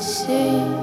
see.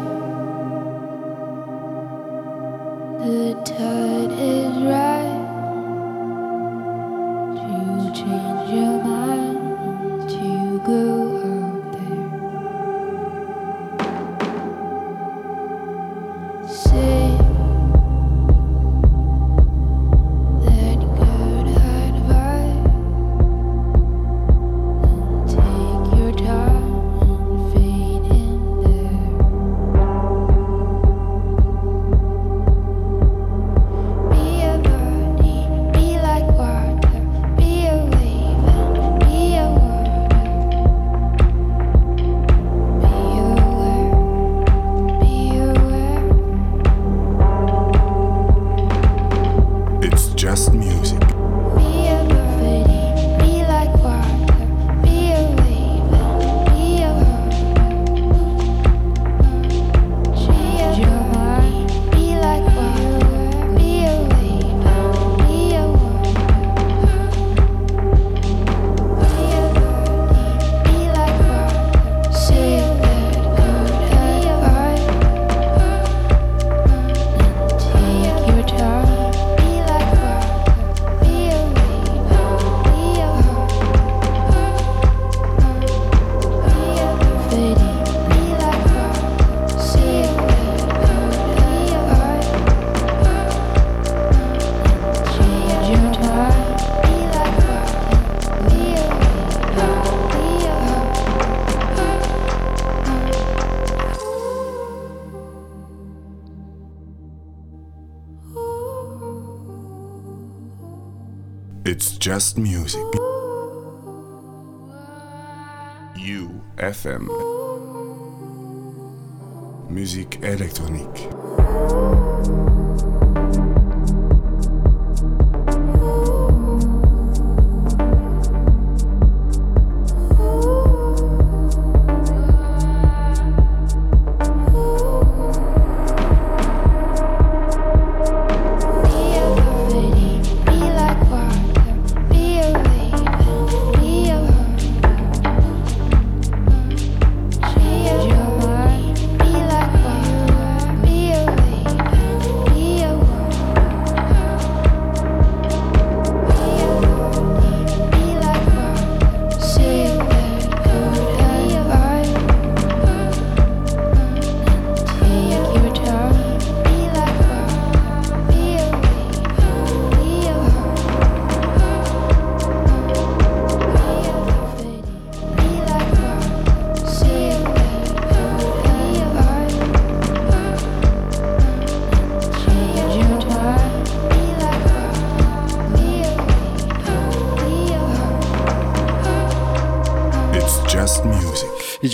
Just Music.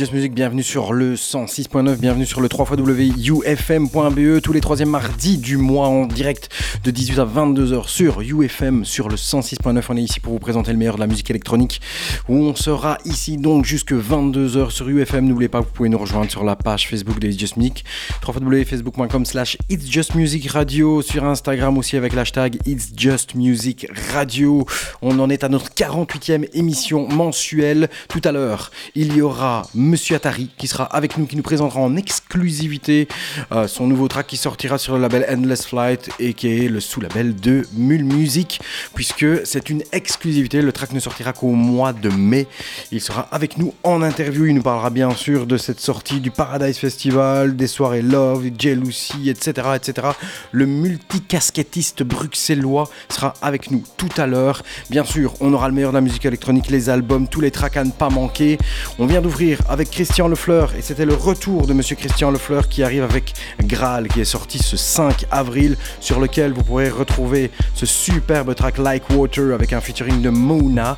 Bienvenue sur le 106.9, bienvenue sur le 3xWUFM.be tous les troisièmes mardis du mois en direct de 18 à 22h sur UFM sur le 106.9. On est ici pour vous présenter le meilleur de la musique électronique où on sera ici donc jusque 22h sur UFM. N'oubliez pas, vous pouvez nous rejoindre sur la page Facebook de It's Just Music, www.facebook.com slash It's Just Music Radio, sur Instagram aussi avec l'hashtag It's Just Music Radio. On en est à notre 48e émission mensuelle. Tout à l'heure, il y aura Monsieur Atari qui sera avec nous, qui nous présentera en exclusivité euh, son nouveau track qui sortira sur le label Endless Flight et qui est le sous-label de Mule Music, puisque c'est une exclusivité. Le track ne sortira qu'au mois de mai. Il sera avec nous en interview. Il nous parlera bien sûr de cette sortie du Paradise Festival, des soirées Love, Jealousy, etc. etc. Le multicasquettiste bruxellois sera avec nous tout à l'heure. Bien sûr, on aura le meilleur de la musique électronique, les albums, tous les tracks à ne pas manquer. On vient d'ouvrir avec Christian Lefleur et c'était le retour de Monsieur Christian Lefleur qui arrive avec Graal qui est sorti ce 5 avril sur lequel vous pourrez retrouver ce superbe track Like Water avec un featuring de Mona.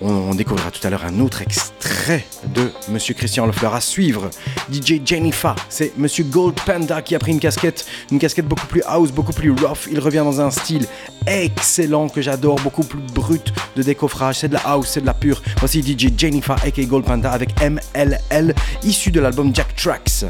On, découvrira tout à l'heure un autre extrait de Monsieur Christian Lefleur à suivre. DJ Jennifer, c'est Monsieur Gold Panda qui a pris une casquette, une casquette beaucoup plus house, beaucoup plus rough. Il revient dans un style excellent que j'adore, beaucoup plus brut de décoffrage. C'est de la house, c'est de la pure. Voici DJ Jennifer aka Gold Panda avec ML L, issu de l'album Jack Tracks.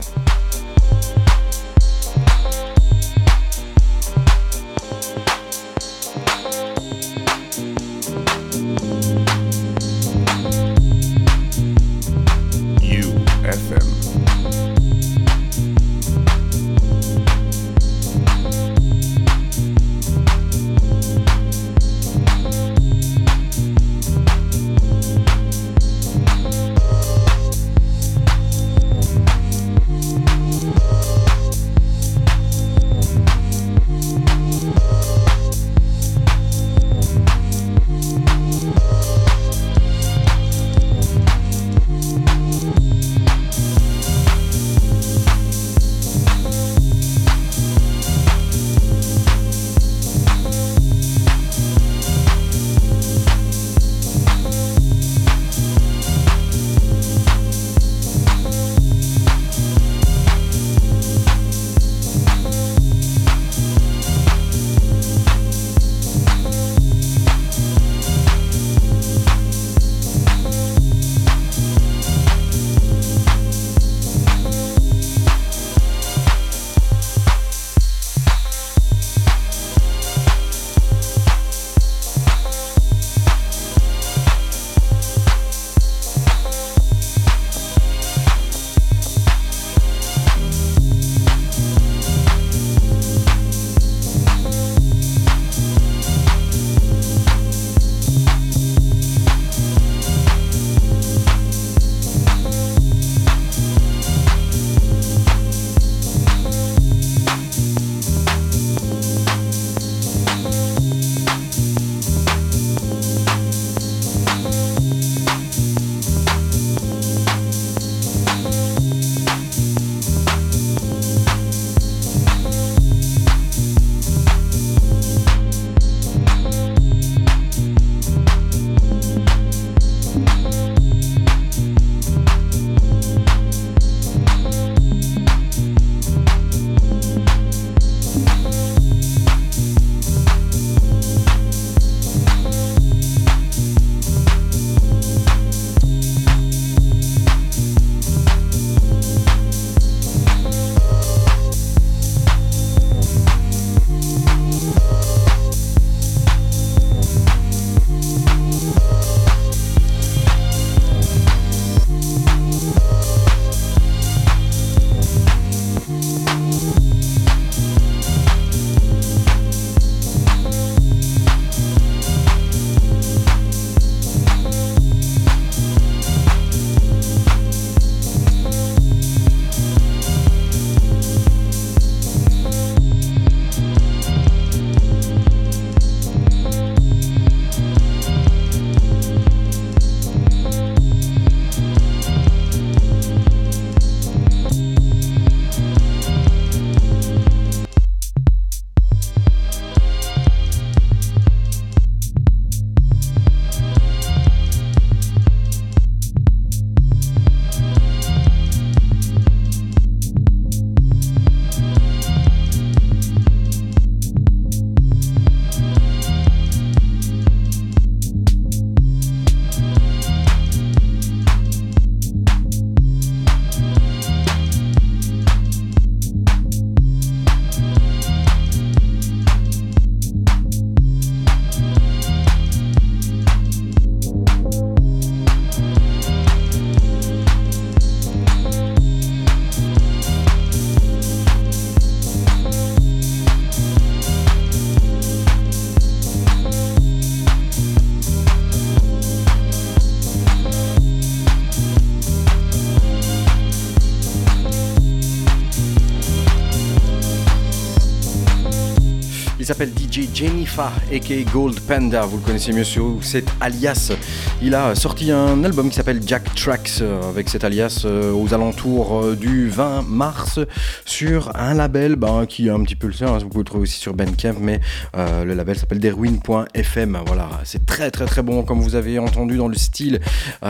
S'appelle DJ Jennifer, aka Gold Panda. Vous le connaissez mieux sous cet alias. Il a sorti un album qui s'appelle Jack Tracks euh, avec cet alias euh, aux alentours euh, du 20 mars sur un label ben, qui est un petit peu le sien. Hein, vous pouvez le trouver aussi sur Bandcamp, mais le label s'appelle Derwin.fm. Voilà, c'est très très très bon comme vous avez entendu dans le style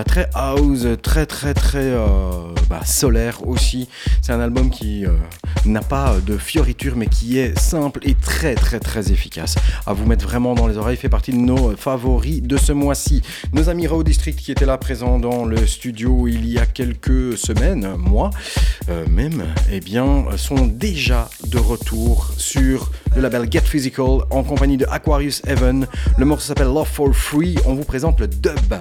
très house, très très très bah, solaire aussi. C'est un album qui n'a pas de fioriture mais qui est simple et très très très efficace. À vous mettre vraiment dans les oreilles, fait partie de nos favoris de ce mois-ci. Nos amis Raw District qui étaient là présents dans le studio il y a quelques semaines, mois euh, même, eh bien, sont déjà de retour sur le label Get Physical en compagnie de Aquarius Heaven. Le morceau s'appelle Love for Free. On vous présente le dub.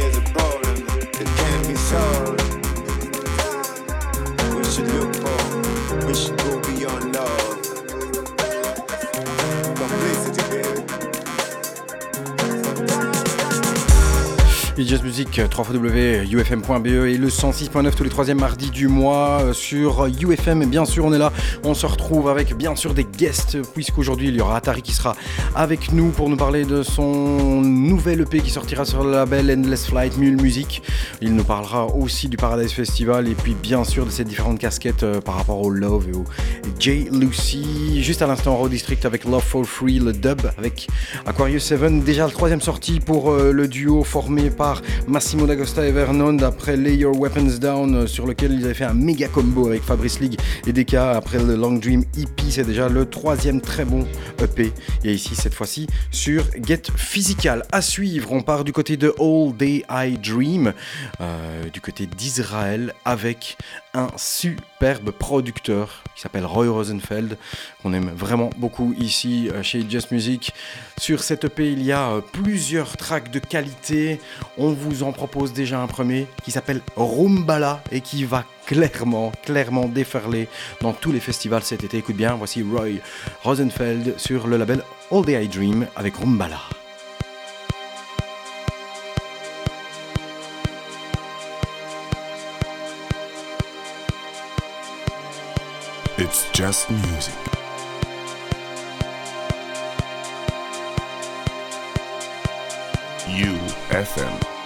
there's a problem that can't be solved. We should look for, we should go beyond love. Jazz Music, 3 ufm.be et le 106.9 tous les troisièmes mardis du mois euh, sur UFM. Et bien sûr, on est là, on se retrouve avec bien sûr des guests, puisqu'aujourd'hui il y aura Atari qui sera avec nous pour nous parler de son nouvel EP qui sortira sur le label Endless Flight Mule Music. Il nous parlera aussi du Paradise Festival et puis bien sûr de ces différentes casquettes euh, par rapport au Love et au J. Lucy. Juste à l'instant, Raw District avec Love for Free, le dub avec Aquarius 7. Déjà le troisième sortie pour euh, le duo formé par Massimo D'Agosta et Vernon d'après Lay Your Weapons Down euh, sur lequel ils avaient fait un méga combo avec Fabrice League et Deka après le Long Dream EP. C'est déjà le troisième très bon EP. Et ici, cette fois-ci, sur Get Physical. À suivre, on part du côté de All Day I Dream, euh, du côté d'Israël avec un superbe producteur qui s'appelle Roy Rosenfeld, qu'on aime vraiment beaucoup ici euh, chez Just Music. Sur cette EP, il y a euh, plusieurs tracks de qualité. On vous en propose déjà un premier qui s'appelle Rumbala et qui va clairement, clairement déferler dans tous les festivals cet été. Écoute bien, voici Roy Rosenfeld sur le label All Day I Dream avec Rumbala. It's just music. UFM.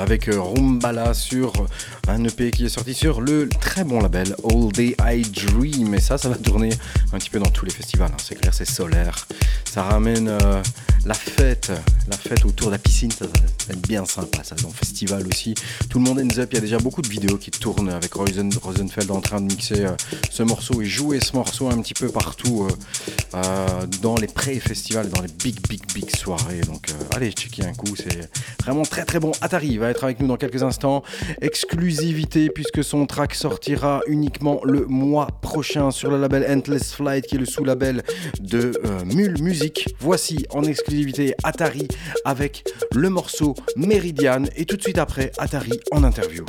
Avec euh, Rumbala sur un EP qui est sorti sur le très bon label All Day I Dream. Et ça, ça va tourner un petit peu dans tous les festivals. Hein. C'est clair, c'est solaire. Ça ramène euh, la fête, la fête autour de la piscine. Ça, va être bien sympa. Ça, dans le festival aussi. Tout le monde ends up. Il y a déjà beaucoup de vidéos qui tournent avec Rosenfeld en train de mixer euh, ce morceau et jouer ce morceau un petit peu partout dans les pré-festivals, dans les big, big, big soirées. Donc, allez, checker un coup. Vraiment très, très bon. Atari va être avec nous dans quelques instants. Exclusif puisque son track sortira uniquement le mois prochain sur le label Endless Flight qui est le sous-label de euh, Mule Music. Voici en exclusivité Atari avec le morceau Meridian et tout de suite après Atari en interview.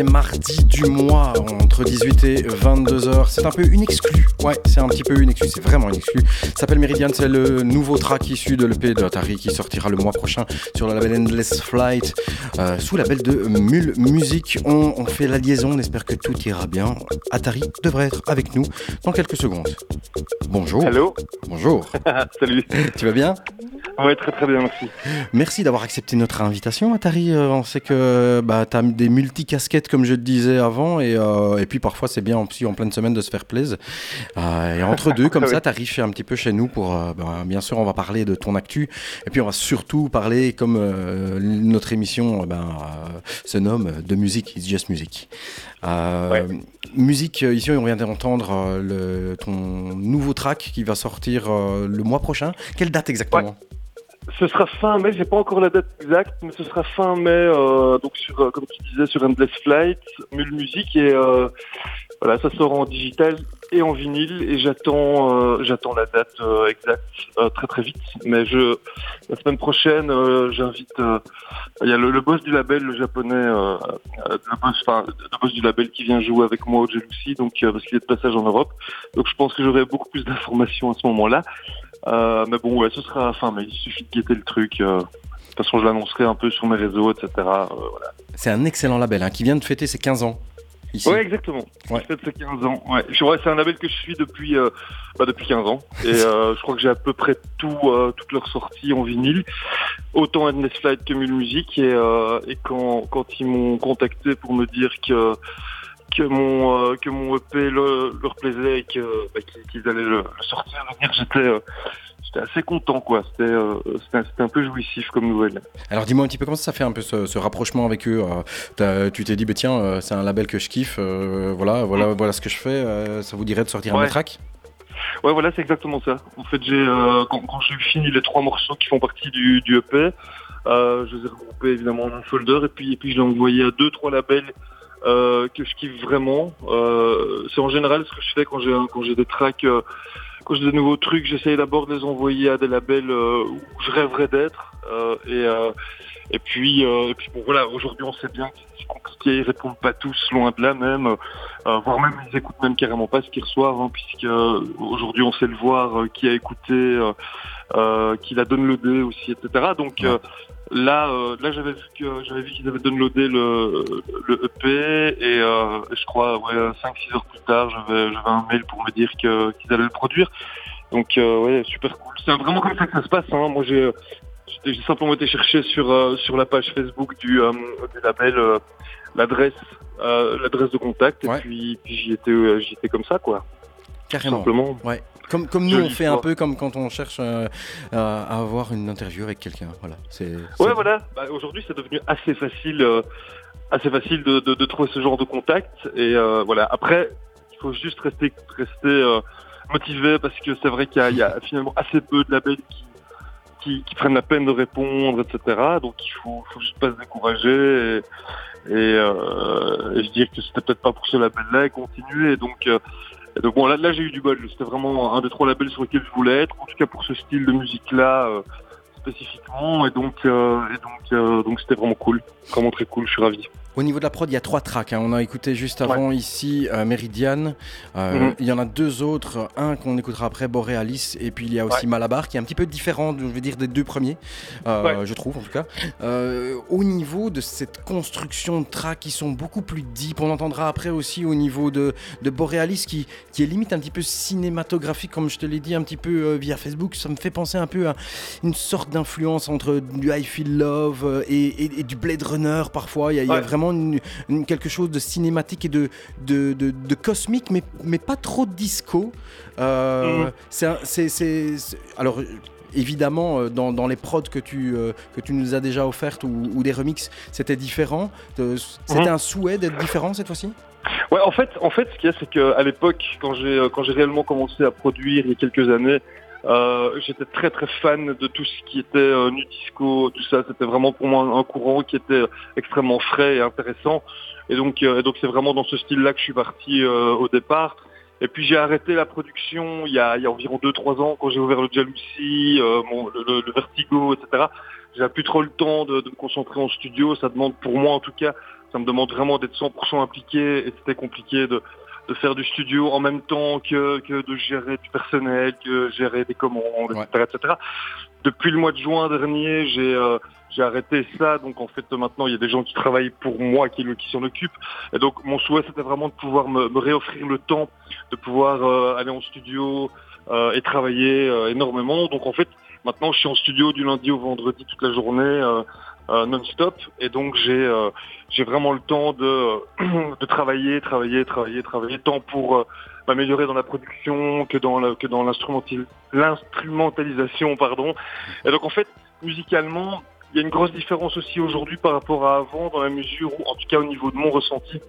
Mardis du mois entre 18 et 22 h C'est un peu une exclue. Ouais, c'est un petit peu une exclue. C'est vraiment une exclue. Ça s'appelle Meridian. C'est le nouveau track issu de l'EP de Atari qui sortira le mois prochain sur le label Endless Flight euh, sous la label de Mule Music. On, fait la liaison. On espère que tout ira bien. Atari devrait être avec nous dans quelques secondes. Bonjour. Hello. Bonjour. Salut. Tu vas bien? Oui, très très bien, merci. Merci d'avoir accepté notre invitation, Atari. Euh, on sait que bah, tu as des multi-casquettes, comme je te disais avant, et, euh, et puis parfois c'est bien aussi en pleine semaine de se faire plaisir. Euh, et entre deux, comme ça, tu arrives un petit peu chez nous pour. Bah, bien sûr, on va parler de ton actu, et puis on va surtout parler, comme notre émission ben, se nomme, de musique, It's Just Music. Musique, ici on vient d'entendre le, ton nouveau track qui va sortir le mois prochain. Quelle date exactement? Ce sera fin mai, j'ai pas encore la date exacte, mais ce sera fin mai, euh, donc sur, euh, comme tu disais, sur Endless Flight, Mule Music, et euh, voilà, ça sort en digital et en vinyle, et j'attends, j'attends la date exacte très très vite. Mais je, la semaine prochaine, j'invite, il y a le, boss du label, le japonais, le boss, enfin, le boss du label qui vient jouer avec moi au Jealousy, donc parce qu'il est de passage en Europe, donc je pense que j'aurai beaucoup plus d'informations à ce moment-là. Euh, mais bon, ouais, ce sera fin mais Il suffit de guetter le truc. Euh, de toute façon, je l'annoncerai un peu sur mes réseaux, etc. Euh, c'est un excellent label hein, qui vient de fêter ses 15 ans. Ici. Ouais, exactement. Ouais. Fête ses 15 ans. Ouais. c'est un label que je suis depuis, bah, depuis 15 ans. Et je crois que j'ai à peu près tout, toutes leurs sorties en vinyle. Autant Endless Flight que Mule Music. Et, et quand, quand ils m'ont contacté pour me dire que que mon euh, que mon EP leur plaisait et que bah, qu'ils allaient le, sortir j'étais euh, j'étais assez content quoi euh, c'était c'était un peu jouissif comme nouvelle alors dis-moi un petit peu comment ça fait un peu ce, rapprochement avec eux tu t'es dit bah tiens c'est un label que je kiffe voilà voilà mm. voilà ce que je fais ça vous dirait de sortir un track? Ouais, voilà, c'est exactement ça. En fait, j'ai quand, quand j'ai fini les trois morceaux qui font partie du, du EP, je les ai regroupés évidemment en un folder et puis et puis je l'ai envoyé à deux trois labels euh, que je kiffe vraiment. Euh, c'est en général ce que je fais quand j'ai quand j'ai des tracks, euh, quand j'ai des nouveaux trucs, j'essaye d'abord de les envoyer à des labels où je rêverais d'être. et et puis et puis bon voilà, aujourd'hui on sait bien que c'est compliqué, ils répondent pas tous, loin de là même, voire même ils écoutent même carrément pas ce qu'ils reçoivent, hein, puisque aujourd'hui on sait le voir qui a écouté, qui la donne le dé aussi, etc. Donc Là, euh, là j'avais vu que j'avais vu qu'ils avaient downloadé le, le EP et euh, je crois ouais 5-6 heures plus tard j'avais j'avais un mail pour me dire que qu'ils allaient le produire. Donc euh, ouais super cool. C'est vraiment comme ça que ça se passe. Hein. Moi j'ai j'ai simplement été chercher sur sur la page Facebook du, du label l'adresse l'adresse de contact et puis, puis j'y étais j'y étais comme ça quoi. Carrément. Simplement. Ouais. Comme, comme nous, on fait un peu comme quand on cherche euh, à avoir une interview avec quelqu'un. Voilà. C'est, Ouais, voilà. Bah, aujourd'hui, c'est devenu assez facile, euh, assez facile de, de, de, trouver ce genre de contact. Et euh, voilà. Après, il faut juste rester, rester motivé parce que c'est vrai qu'il y, y, a finalement assez peu de labels qui, qui, qui, prennent la peine de répondre, etc. Donc il faut, faut juste pas se décourager. Et, et, et je dis que c'était peut-être pas pour ce label-là et continuer. Donc donc bon, là, j'ai eu du bol. C'était vraiment un des trois labels sur lesquels je voulais être, en tout cas pour ce style de musique-là euh, spécifiquement. Et donc, euh, et donc, euh, donc c'était vraiment cool, vraiment très cool. Je suis ravi. Au niveau de la prod, il y a trois tracks. Hein. On a écouté juste avant ici euh, Meridian. Euh, mhm. Il y en a deux autres. Un qu'on écoutera après, Borealis. Et puis il y a aussi Malabar, qui est un petit peu différent, je veux dire, des deux premiers, euh, je trouve en tout cas. au niveau de cette construction de tracks qui sont beaucoup plus deep, on entendra après aussi au niveau de, de Borealis, qui, qui est limite un petit peu cinématographique, comme je te l'ai dit un petit peu via Facebook. Ça me fait penser un peu à une sorte d'influence entre du I Feel Love et, du Blade Runner parfois. Il y a, il y a vraiment quelque chose de cinématique et de, de, de, cosmique, mais, mais pas trop disco. Euh, mm. c'est, alors, évidemment, euh, dans, dans, les prods que tu, euh, que tu nous as déjà offertes ou, des remixes, c'était différent. C'était mm. un souhait d'être différent cette fois-ci? Ouais, en fait, en fait, ce qu'il y a, c'est qu'à l'époque, quand j'ai quand j'ai réellement commencé à produire il y a quelques années, euh, j'étais très très fan de tout ce qui était euh, nu disco, tout ça. C'était vraiment pour moi un courant qui était extrêmement frais et intéressant. Et donc euh, donc c'est vraiment dans ce style-là que je suis parti euh, au départ. Et puis j'ai arrêté la production il y a, il y a environ 2-3 ans quand j'ai ouvert le Jalousie, mon, le, Vertigo, etc. J'ai plus trop le temps de, de, me concentrer en studio. Ça demande pour moi en tout cas ça me demande vraiment d'être 100% impliqué et c'était compliqué de, de faire du studio en même temps que, que de gérer du personnel, que gérer des commandes, etc., etc. Depuis le mois de juin dernier, j'ai euh, j'ai arrêté ça, donc en fait maintenant il y a des gens qui travaillent pour moi, qui, qui s'en occupent. Et donc mon souhait c'était vraiment de pouvoir me, me, réoffrir le temps, de pouvoir euh, aller en studio euh, et travailler euh, énormément. Donc en fait maintenant je suis en studio du lundi au vendredi toute la journée. Euh, non-stop. Et donc j'ai euh, j'ai vraiment le temps de de travailler travailler travailler travailler tant pour euh, m'améliorer dans la production que dans que dans l'instrumentalisation pardon. Et donc en fait musicalement il y a une grosse différence aussi aujourd'hui par rapport à avant dans la mesure où en tout cas au niveau de mon ressenti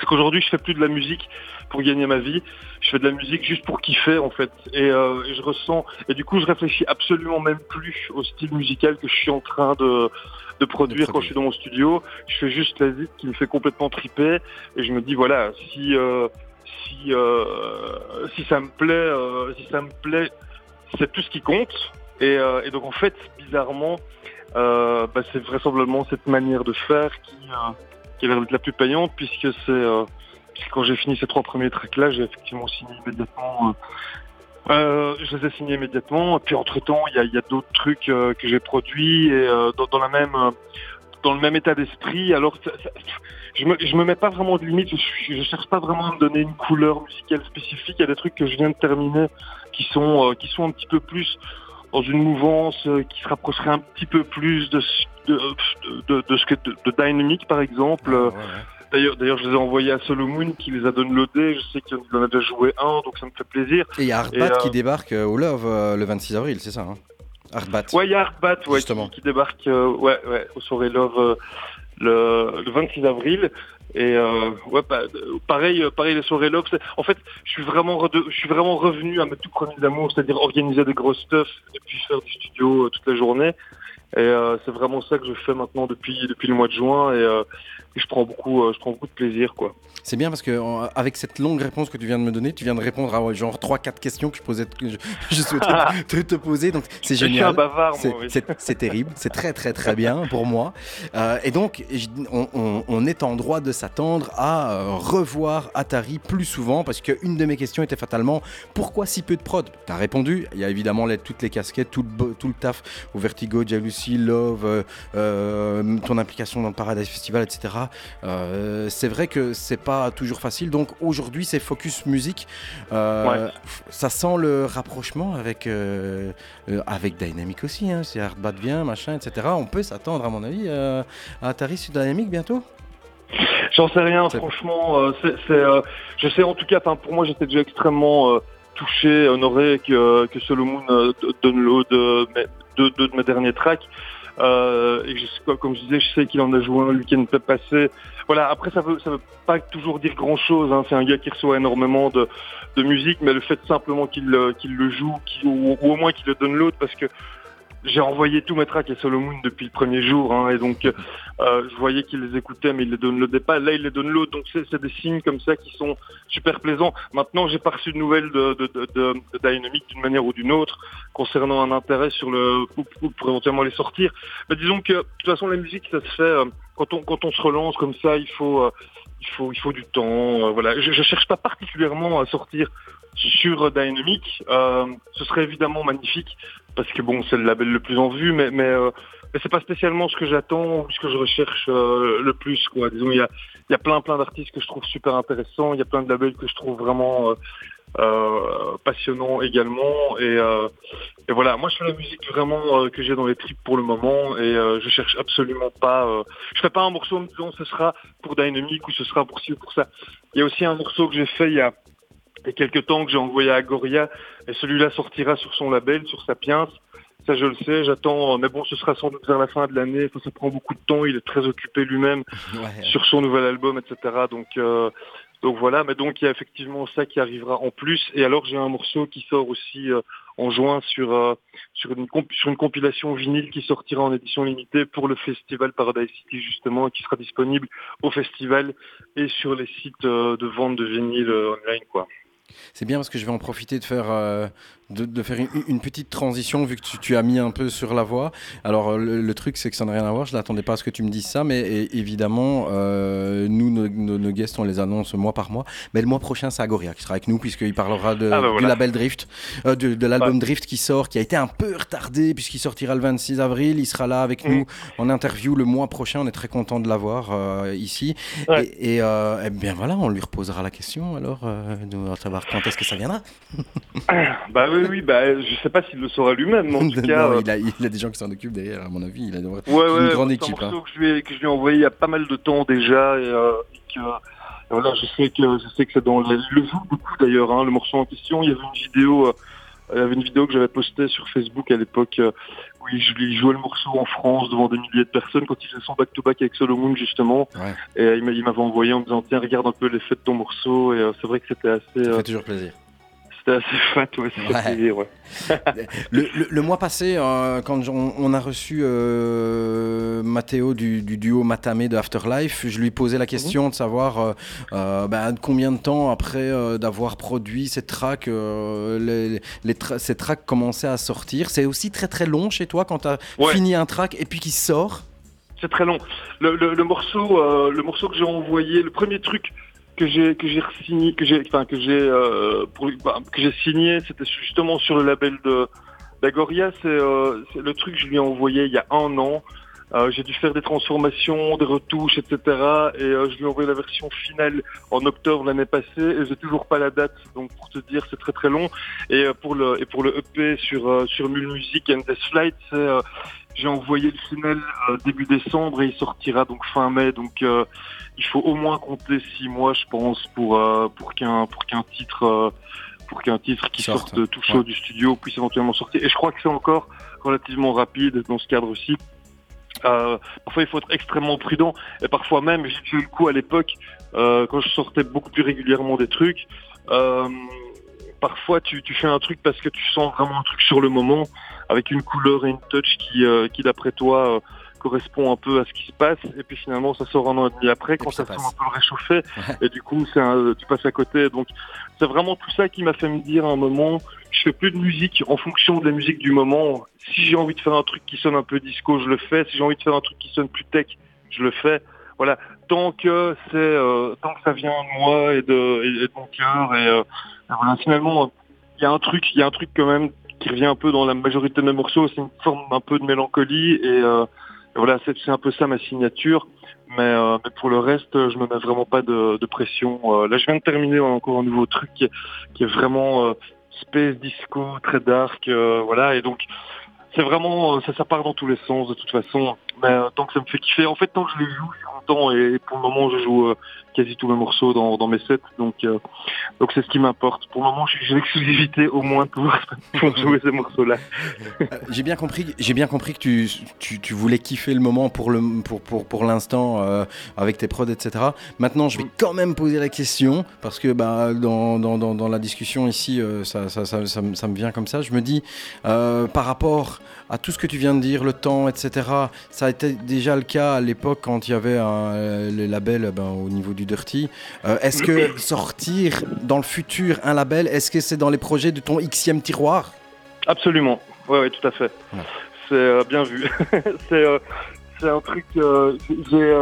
c'est qu'aujourd'hui je fais plus de la musique pour gagner ma vie, je fais de la musique juste pour kiffer en fait. Et, euh, et, je ressens et du coup je réfléchis absolument même plus au style musical que je suis en train de, de produire quand je suis dans mon studio. Je fais juste la zik qui me fait complètement triper et je me dis voilà si euh, si euh, si ça me plaît euh, si ça me plaît c'est tout ce qui compte et, et donc en fait bizarrement bah, c'est vraisemblablement cette manière de faire qui qui a l'air d'être la plus payante puisque c'est euh, quand j'ai fini ces trois premiers tracks là j'ai effectivement signé immédiatement euh, euh, je les ai signés immédiatement. Et puis entre temps il y a, d'autres trucs que j'ai produits et dans, la même dans le même état d'esprit. Alors je me me mets pas vraiment de limite je, je cherche pas vraiment à me donner une couleur musicale spécifique. Il y a des trucs que je viens de terminer qui sont qui sont un petit peu plus dans une mouvance qui se rapprocherait un petit peu plus de de, de, de, ce que de, de Dynamic par exemple. Ouais. D'ailleurs, d'ailleurs, je les ai envoyés à Solomon qui les a downloadés. Je sais qu'il en a déjà joué un, donc ça me fait plaisir. Et il y a Hardbat euh... qui débarque au Love euh, le 26 avril, c'est ça hein? Hardbat. Ouais, il y a ouais, qui, qui, débarque euh, ouais, ouais, au soirée Love euh, le, le 26 avril. Et euh, ouais, bah, pareil, pareil les soirées love. En fait, je suis vraiment, je suis vraiment revenu à mes tout premiers amours, c'est-à-dire organiser des gros stuff et puis faire du studio euh, toute la journée. Et euh, c'est vraiment ça que je fais maintenant depuis depuis le mois de juin. Et, euh, et je prends beaucoup euh, je prends beaucoup de plaisir quoi. C'est bien parce que en, avec cette longue réponse que tu viens de me donner, tu viens de répondre à genre trois quatre questions que je posais que je, je souhaitais te, te, poser donc c'est génial. C'est oui. terrible, c'est très très très bien pour moi. Euh, et donc on, on, on, est en droit de s'attendre à euh, revoir Atari plus souvent parce qu'une de mes questions était fatalement pourquoi si peu de prod? Tu as répondu, il y a évidemment les, toutes les casquettes, tout le, tout le taf au Vertigo, Jealousy Love, ton implication dans le Paradise Festival, etc. Euh, c'est vrai que c'est pas toujours facile. Donc aujourd'hui, c'est focus musique. Ouais. Ça sent le rapprochement avec avec Dynamic aussi. Hein. Si Hardbat vient, machin, etc. On peut s'attendre, à mon avis, à Atari sur Dynamic bientôt? J'en sais rien, franchement. Euh, c'est, euh, je sais en tout cas, pour moi, j'étais déjà extrêmement euh, touché, honoré que, que Solomon download de, de, de, de mes derniers tracks. Euh, et je, comme je disais, je sais qu'il en a joué un le week-end passé. Voilà. Après, ça veut, ça veut pas toujours dire grand-chose. Hein. C'est un gars qui reçoit énormément de, musique, mais le fait simplement qu'il, qu'il le joue, ou, au moins qu'il le download, parce que j'ai envoyé tous mes tracks à Solomon depuis le premier jour, hein, et donc euh, je voyais qu'il les écoutait, mais il les downloadait pas. Là, il les download, donc c'est des signes comme ça qui sont super plaisants. Maintenant, j'ai pas reçu de nouvelles de, de, de, Dynamic d'une manière ou d'une autre concernant un intérêt sur le pour, pour, éventuellement les sortir. Mais disons que de toute façon, la musique, ça se fait euh, quand on quand on se relance comme ça, il faut euh, il faut il faut du temps. Euh, voilà, je, je cherche pas particulièrement à sortir sur Dynamic. Euh, ce serait évidemment magnifique parce que bon, c'est le label le plus en vue, mais mais, euh, mais c'est pas spécialement ce que j'attends ou ce que je recherche euh, le plus. Quoi. Disons, il y a y a plein plein d'artistes que je trouve super intéressants. Il y a plein de labels que je trouve vraiment euh, euh, passionnants également. Et, euh, et voilà, moi je fais la musique vraiment que j'ai dans les tripes pour le moment et je cherche absolument pas. je fais pas un morceau en me disant ce sera pour Dynamic ou ce sera pour ci ou pour ça. Il y a aussi un morceau que j'ai fait il y a il y a quelques temps que j'ai envoyé à Goria et celui-là sortira sur son label, sur Sapiens. Ça, je le sais, j'attends. Mais bon, ce sera sans doute vers la fin de l'année. Enfin, ça prend beaucoup de temps. Il est très occupé lui-même ouais. sur son nouvel album, etc. Donc, euh, donc voilà. Mais donc, il y a effectivement ça qui arrivera en plus. Et alors, j'ai un morceau qui sort aussi euh, en juin sur euh, sur une sur une compilation vinyle qui sortira en édition limitée pour le festival Paradise City justement, qui sera disponible au festival et sur les sites de vente de vinyle online, quoi. C'est bien parce que je vais en profiter de faire, euh, de, de faire une, une petite transition vu que tu, tu as mis un peu sur la voie. Alors euh, le, le truc c'est que ça n'a rien à voir, je n'attendais pas à ce que tu me dises ça, mais et- évidemment, euh, nous, nos, nos- nos guests, on les annonce mois par mois. Mais le mois prochain, c'est Agoria qui sera avec nous puisqu'il parlera de, Ah bah du label Drift, euh, de, de l'album Drift qui sort, qui a été un peu retardé puisqu'il sortira le 26 avril. Il sera là avec Mhm. nous en interview le mois prochain. On est très content de l'avoir ici. Ouais. Et, et, eh bien voilà, on lui reposera la question alors, de savoir quand est-ce que ça viendra. Bah oui, oui, bah je sais pas s'il le saura lui-même, en tout cas. Non, euh, il, a, il a des gens qui s'en occupent derrière, à mon avis. Il a Ouais, une ouais, grande c'est équipe. un hein. morceau que, je lui ai, que je lui ai envoyé il y a pas mal de temps déjà. Et, euh, et que, et voilà, je sais que je sais que c'est dans le, le joue beaucoup d'ailleurs. Hein, le morceau en question, il y avait une vidéo, euh, il y avait une vidéo que j'avais postée sur Facebook à l'époque euh, où il, jou- il jouait le morceau en France devant des milliers de personnes quand il faisait son back-to-back avec Solomon justement. Ouais. Et il m'avait envoyé en me disant tiens regarde un peu l'effet de ton morceau. Et euh, c'est vrai que c'était assez, Ça euh, fait toujours plaisir. C'était assez fat, ouais, Ouais. plaisir, ouais. Le, le- le mois passé, euh, quand on, on a reçu euh, Matteo du, du duo Matame de Afterlife, je lui posais la question de savoir euh, euh, bah, combien de temps après d'avoir produit ces tracks, les, les tra- ces tracks commençaient à sortir. C'est aussi très très long chez toi quand tu as Ouais. fini un track et puis qui sort? C'est très long. Le, le, le morceau, euh, le morceau que j'ai envoyé, le premier truc que j'ai que j'ai signé, que j'ai, enfin que j'ai euh, bah, que j'ai signé, c'était justement sur le label de d'Agoria. C'est euh, le truc que je lui ai envoyé il y a un an. Euh, j'ai dû faire des transformations, des retouches, etc. Et euh, je lui ai envoyé la version finale en octobre l'année passée. Et j'ai toujours pas la date. Donc pour te dire, c'est très très long. Et euh, pour le et pour le EP sur euh, sur Mule Music and Death Flight, c'est j'ai envoyé le final euh, début décembre et il sortira donc fin mai. Donc euh, il faut au moins compter six mois, je pense, pour euh, pour qu'un pour qu'un titre euh, pour qu'un titre qui Sorte. sorte tout chaud Ouais. du studio puisse éventuellement sortir. Et je crois que c'est encore relativement rapide dans ce cadre aussi. Euh, parfois il faut être extrêmement prudent et parfois même j'ai eu le coup à l'époque euh, quand je sortais beaucoup plus régulièrement des trucs. Euh, parfois tu, tu fais un truc parce que tu sens vraiment un truc sur le moment avec une couleur et une touch qui, euh, qui d'après toi euh, correspond un peu à ce qui se passe. Et puis finalement ça sort un an et demi après quand ça ça, un peu le réchauffé. Et du coup c'est un- tu passes à côté. Donc c'est vraiment tout ça qui m'a fait me dire à un moment je fais plus de musique en fonction de la musique du moment. Si j'ai envie de faire un truc qui sonne un peu disco je le fais. Si j'ai envie de faire un truc qui sonne plus tech je le fais. Voilà. Tant que c'est euh, tant que ça vient de moi et de, et, et de mon cœur et, euh, et voilà. Finalement il y a un truc il y a un truc quand même qui revient un peu dans la majorité de mes morceaux c'est une forme un peu de mélancolie et, euh, voilà c'est un peu ça ma signature. Mais, euh, mais pour le reste je me mets vraiment pas de, de pression. Euh, là je viens de terminer encore un nouveau truc qui est, qui est vraiment euh, space disco très dark euh, voilà. Et donc c'est vraiment euh, ça, ça part dans tous les sens de toute façon mais euh, tant que ça me fait kiffer. En fait tant que je les joue je suis content et, pour le moment je joue euh, quasi tous mes morceaux dans, dans mes sets. Donc euh, donc c'est ce qui m'importe. Pour le moment j'ai j'ai l'exclusivité au moins pour, pour jouer ces morceaux là Euh, J'ai bien compris, j'ai bien compris que tu, tu, tu voulais kiffer le moment pour le pour pour, pour l'instant euh, avec tes prods, etc. Maintenant, je vais quand même poser la question parce que bah dans, dans, dans, la discussion ici, euh, ça, ça, ça, ça, me- ça me vient comme ça. Je me dis euh, par rapport à tout ce que tu viens de dire, le temps, etc. Ça a été déjà le cas à l'époque quand il y avait un, euh, le label ben, au niveau du Dirty. Euh, est-ce que sortir dans le futur un label, est-ce que c'est dans les projets de ton xème tiroir? Absolument, ouais, ouais, tout à fait. Ouais. C'est euh, bien vu. c'est euh, c'est un truc. j'ai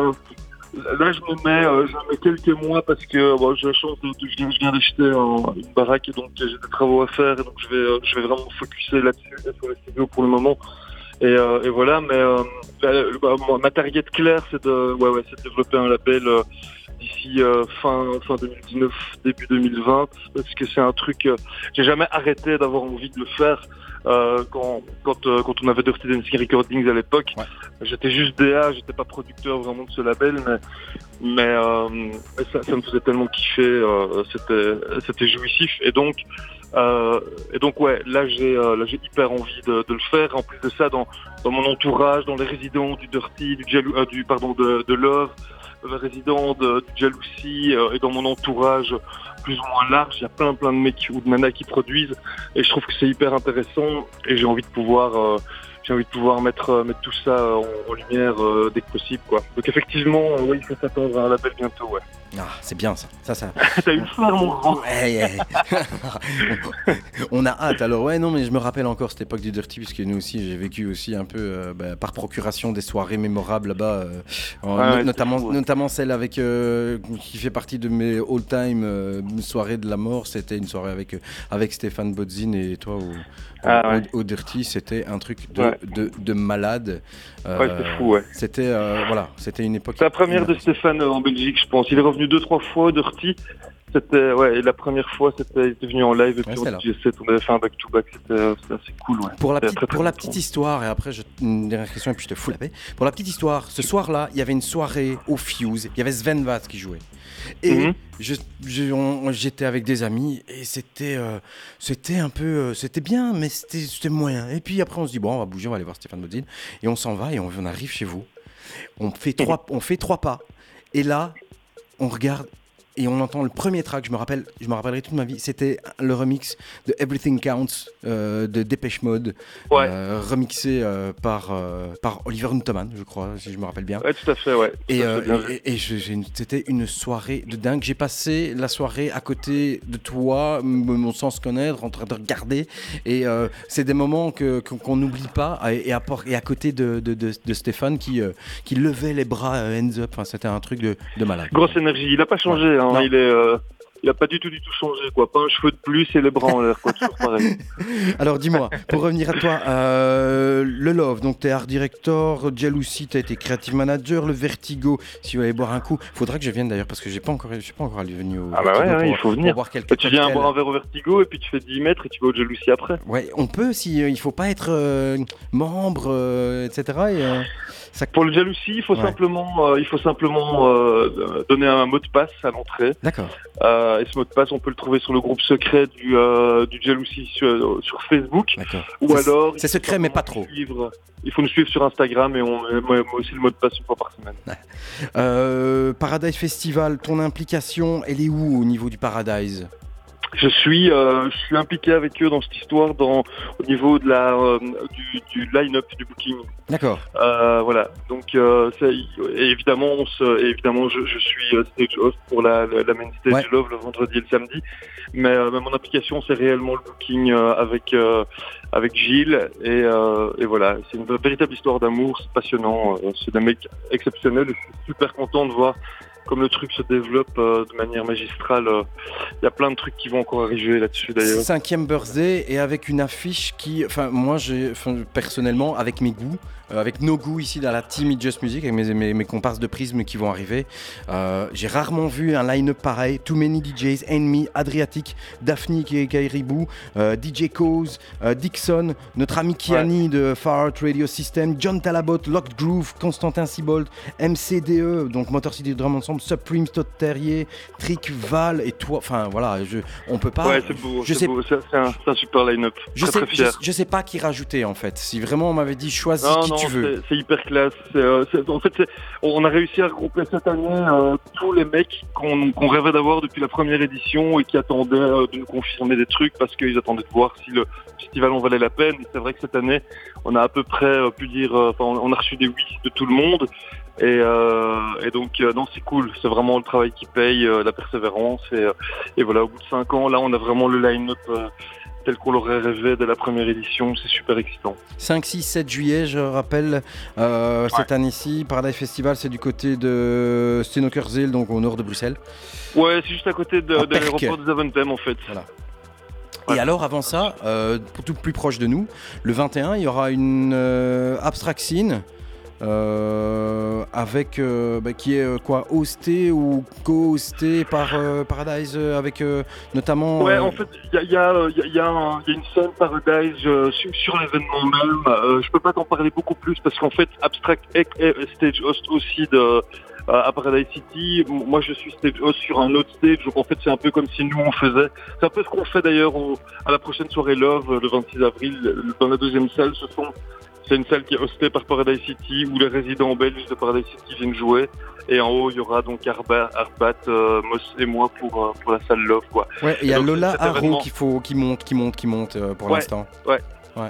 là, je me mets, euh, je me mets quelques mois parce que bon, je je viens, d'acheter un- une baraque et donc j'ai des travaux à faire et donc je vais, euh, je vais vraiment me focuser là-dessus sur les studios pour le moment. Et, euh, et voilà, mais euh, bah, bah, ma target claire, c'est de, ouais, ouais, de développer un label. euh, d'ici euh, fin fin 2019 début 2020 parce que c'est un truc euh, j'ai jamais arrêté d'avoir envie de le faire euh, quand quand euh, quand on avait Dirty Dancing Recordings à l'époque Ouais. j'étais juste DA j'étais pas producteur vraiment de ce label mais mais, euh, mais ça, ça me faisait tellement kiffer euh, c'était c'était jouissif et donc euh, et donc ouais là j'ai là j'ai hyper envie de, de le faire en plus de ça dans dans mon entourage dans les résidents du Dirty du Jalou euh, du pardon de, de Love résident de, du Jalousie euh, et dans mon entourage plus ou moins large, il y a plein plein de mecs ou de nanas qui produisent et je trouve que c'est hyper intéressant et j'ai envie de pouvoir euh, j'ai envie de pouvoir mettre euh, mettre tout ça en, en lumière euh, dès que possible quoi. Donc effectivement, euh, oui, il faut s'attendre à un label bientôt, ouais. Ah, c'est bien ça. Ça, ça. T'as eu faim, mon grand. Ouais, ouais. On a hâte. Alors ouais, non, mais je me rappelle encore cette époque du Dirty puisque nous aussi, j'ai vécu aussi un peu euh, bah, par procuration des soirées mémorables là-bas, euh, no- notamment, c'est fou, ouais. notamment celle avec euh, qui fait partie de mes all-time soirées de la mort. C'était une soirée avec avec Stéphane Bodzin et toi au, Ah, au- ouais. au Dirty. C'était un truc de, Ouais. de, de malade. Ouais, Euh, c'est fou, ouais. C'était euh, voilà, c'était une époque. C'est la première de Stéphane euh, en Belgique, je pense. Il est revenu deux, trois fois, Dirty. C'était, ouais, la première fois, c'était, venu en live, et puis Ouais, on c'est là. DJ7, on avait fait un back-to-back, c'était, assez cool, ouais. Pour la, petite, très, la histoire, et après je, une dernière question et puis je te fous la paix. Pour la petite histoire, ce soir-là, il y avait une soirée au Fuse, il y avait Sven Vath qui jouait. Et Mhm. je- je- on- j'étais avec des amis et c'était euh, c'était un peu. euh, c'était bien, mais c'était c'était moyen. Et puis après, on se dit, bon, on va bouger, on va aller voir Stéphane Modine. Et on s'en va et on, on arrive chez vous. On fait, trois, on fait trois pas. Et là, on regarde et on entend le premier track, je me rappelle, je me rappellerai toute ma vie, c'était le remix de Everything Counts euh, de Dépêche Mode, Ouais. euh, remixé euh, par, par Oliver Newton, je crois, si je me rappelle bien. Ouais, tout à fait, ouais. Et, c'était une soirée de dingue. J'ai passé la soirée à côté de toi, mon sans se connaître, en train de regarder. Et c'est des moments qu'on n'oublie pas. Et, à, et à côté de, de- de- de Stéphane qui, qui levait les bras hands up. Enfin, c'était un truc de, de malade. Grosse énergie. Il a pas changé, hein. Il est, euh, il a pas du tout, du tout changé, quoi. Pas un cheveu de plus et les bras en l'air, quoi. Toujours pareil. Alors dis-moi, pour revenir à toi, euh, le Love, donc tu es art director, Jealousy, tu as été creative manager, le Vertigo, si vous allez boire un coup, faudra que je vienne d'ailleurs parce que j'ai pas encore, je suis pas encore allé venu au Ah bah Vertigo ouais, ouais, pour- il faut venir. boire quelques Bah, tu viens cocktails. boire un verre au vertigo et puis tu fais 10 mètres et tu vas au Jealousy après. Ouais, on peut si euh, il faut pas être euh, membre, euh, etc. Et, euh, ça... Pour le Jealousy, il faut Ouais. simplement, euh, il faut simplement euh, donner un mot de passe à l'entrée. D'accord. Euh, et ce mot de passe, on peut le trouver sur le groupe secret du, du Jealousy sur, sur Facebook. D'accord. Ou alors, c'est secret, mais pas trop. Suivre, il faut nous suivre sur Instagram et on met moi aussi le mot de passe une fois par semaine. Paradise Festival, ton implication, elle est où au niveau du Paradise? Je suis, euh, je suis impliqué avec eux dans cette histoire, dans au niveau de la euh, du, du line-up du booking. D'accord. Euh, voilà. Donc, euh, ça, évidemment, on se, évidemment, je, je suis euh, stage host pour la, la, la main stage Ouais. Love le vendredi et le samedi. Mais, euh, mais mon application, c'est réellement le booking euh, avec euh, avec Gilles. Et, euh, et voilà, c'est une véritable histoire d'amour. C'est passionnant. c'est des mecs exceptionnels. Je suis super content de voir comme le truc se développe euh, de manière magistrale. euh, Il y a plein de trucs qui vont encore arriver là-dessus d'ailleurs. Cinquième birthday et avec une affiche qui, enfin moi personnellement avec mes goûts, avec nos goûts ici dans la team It Just Music, avec mes, mes, mes comparses de prisme qui vont arriver, euh, j'ai rarement vu un line-up pareil. Too Many DJs, Enemy, Adriatic, Daphne qui Kairibou, euh, DJ Cause, euh, Dixon, notre ami Kiani de Far Out Radio System, John Talabot, Locked Groove, Constantin Sibold, MCDE, donc Motor City Drum Ensemble, Supreme, Todd Terrier, Trick, Val et toi. Enfin voilà, je, on peut pas. ouais, c'est beau. je c'est sais- un, super line-up. Je je, je sais pas qui rajouter en fait. Si vraiment on m'avait dit choisis Non, qui non, tu veux. c'est- hyper classe. Euh, en fait, on a réussi à regrouper cette année euh, tous les mecs qu'on rêvait d'avoir depuis la première édition et qui attendaient euh, de nous confirmer des trucs parce qu'ils attendaient de voir si le festival en valait la peine. C'est vrai que cette année, on a à peu près euh, pu dire, enfin, on on a reçu des oui de tout le monde. Et, euh, et donc, euh, non, c'est cool. C'est vraiment le travail qui paye, euh, la persévérance. Et, euh, et voilà, au bout de cinq ans, là, on a vraiment le line-up euh, tel qu'on l'aurait rêvé dès la première édition. C'est super excitant. 5, 6, 7 juillet, je rappelle, euh, cette année-ci, Paradise Festival, c'est du côté de Stenokerzeel, donc au nord de Bruxelles. Ouais, c'est juste à côté de, de l'aéroport des Aventem en fait. Et alors, avant ça, euh, pour tout plus proche de nous, le 21, il y aura une euh. Euh, avec euh, bah, qui est euh, quoi hosté ou co-hosté par Paradise avec notamment Ouais, en fait, il y a, y, y y une scène Paradise sur, sur l'événement même. Je peux pas t'en parler beaucoup plus parce qu'en fait, Abstract est, stage host aussi de à Paradise City. Moi, je suis stage host sur un autre stage, donc en fait, c'est un peu comme si nous on faisait. C'est un peu ce qu'on fait d'ailleurs à la prochaine soirée Love le 26 avril dans la deuxième salle. Ce sont c'est une salle qui est hostée par Paradise City où les résidents belges de Paradise City viennent jouer. Et en haut, il y aura donc Arba, Arbat, euh, Moss et moi pour, euh, pour la salle Love. Quoi. ouais, il y a donc, Lola Haro faut qui monte qui monte qui monte euh, pour Ouais. l'instant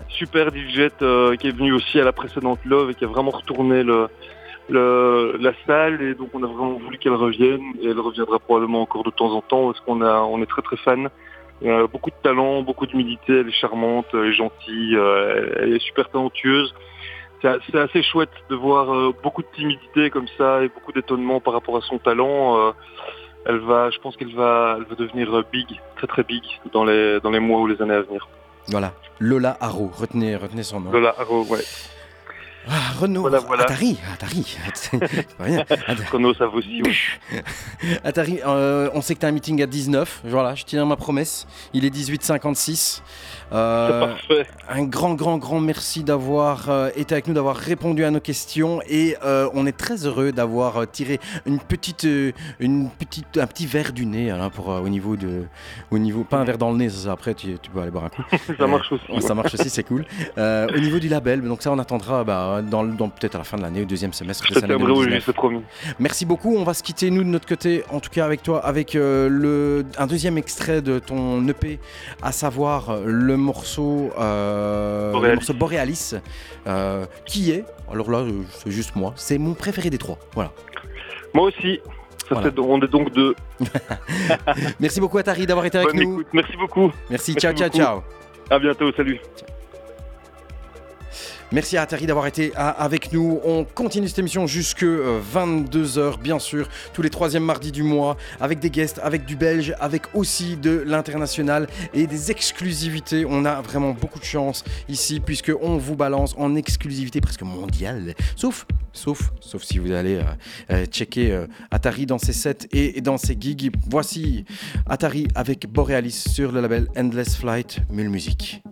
Super DJ euh, qui est venu aussi à la précédente Love et qui a vraiment retourné le, le, la salle et donc on a vraiment voulu qu'elle revienne et elle reviendra probablement encore de temps en temps parce qu'on a on est très très fan. A beaucoup de talent, beaucoup d'humilité, elle est charmante, elle est gentille, euh, elle est super talentueuse. C'est assez chouette de voir euh, beaucoup de timidité comme ça et beaucoup d'étonnement par rapport à son talent. Euh, elle va, je pense qu'elle va, elle va devenir euh, big, très très big dans les dans les mois ou les années à venir. Voilà, Lola Haro, retenez, retenez son nom. Lola Haro, ouais. Ah, Renault, Voilà, voilà. Atari, Atari, rien. Renault, ça vaut aussi. ouais. Atari, euh, on sait que tu as un meeting à 19, voilà, je tiens ma promesse, il est 18h56. Euh, un grand, grand, grand merci d'avoir euh, été avec nous, d'avoir répondu à nos questions et euh, on est très heureux d'avoir tiré une petite, une petite, un petit verre du nez hein, pour, au niveau de, au niveau, pas un verre dans le nez, ça, après tu, tu peux aller boire un coup. Ça marche aussi. Ouais, ça marche aussi, c'est cool. Au niveau du label, donc ça on attendra bah, dans, peut-être à la fin de l'année, au deuxième semestre Je te cette année tiendrai au 2019. jus, c'est promis. Merci beaucoup. On va se quitter, nous, de notre côté, en tout cas avec toi, avec euh, le, un deuxième extrait de ton EP, à savoir euh, le morceau, euh, le Borealis. morceau Borealis, qui est, alors là, c'est juste moi, c'est mon préféré des trois. Voilà. Moi aussi. Ça Voilà. fait, on est donc deux. Merci beaucoup, Atari, d'avoir été avec Bonne nous. écoute. Merci beaucoup. Merci, Merci ciao, ciao, beaucoup. ciao. À bientôt. Salut. Merci à Atari d'avoir été à- avec nous. On continue cette émission jusque 22h, bien sûr, tous les troisièmes mardis du mois, avec des guests, avec du belge, avec aussi de l'international et des exclusivités. On a vraiment beaucoup de chance ici, puisque on vous balance en exclusivité presque mondiale. Sauf, sauf, sauf si vous allez euh, euh, checker euh, Atari dans ses sets et, et dans ses gigs. Voici Atari avec Borealis sur le label Endless Flight Mule Music.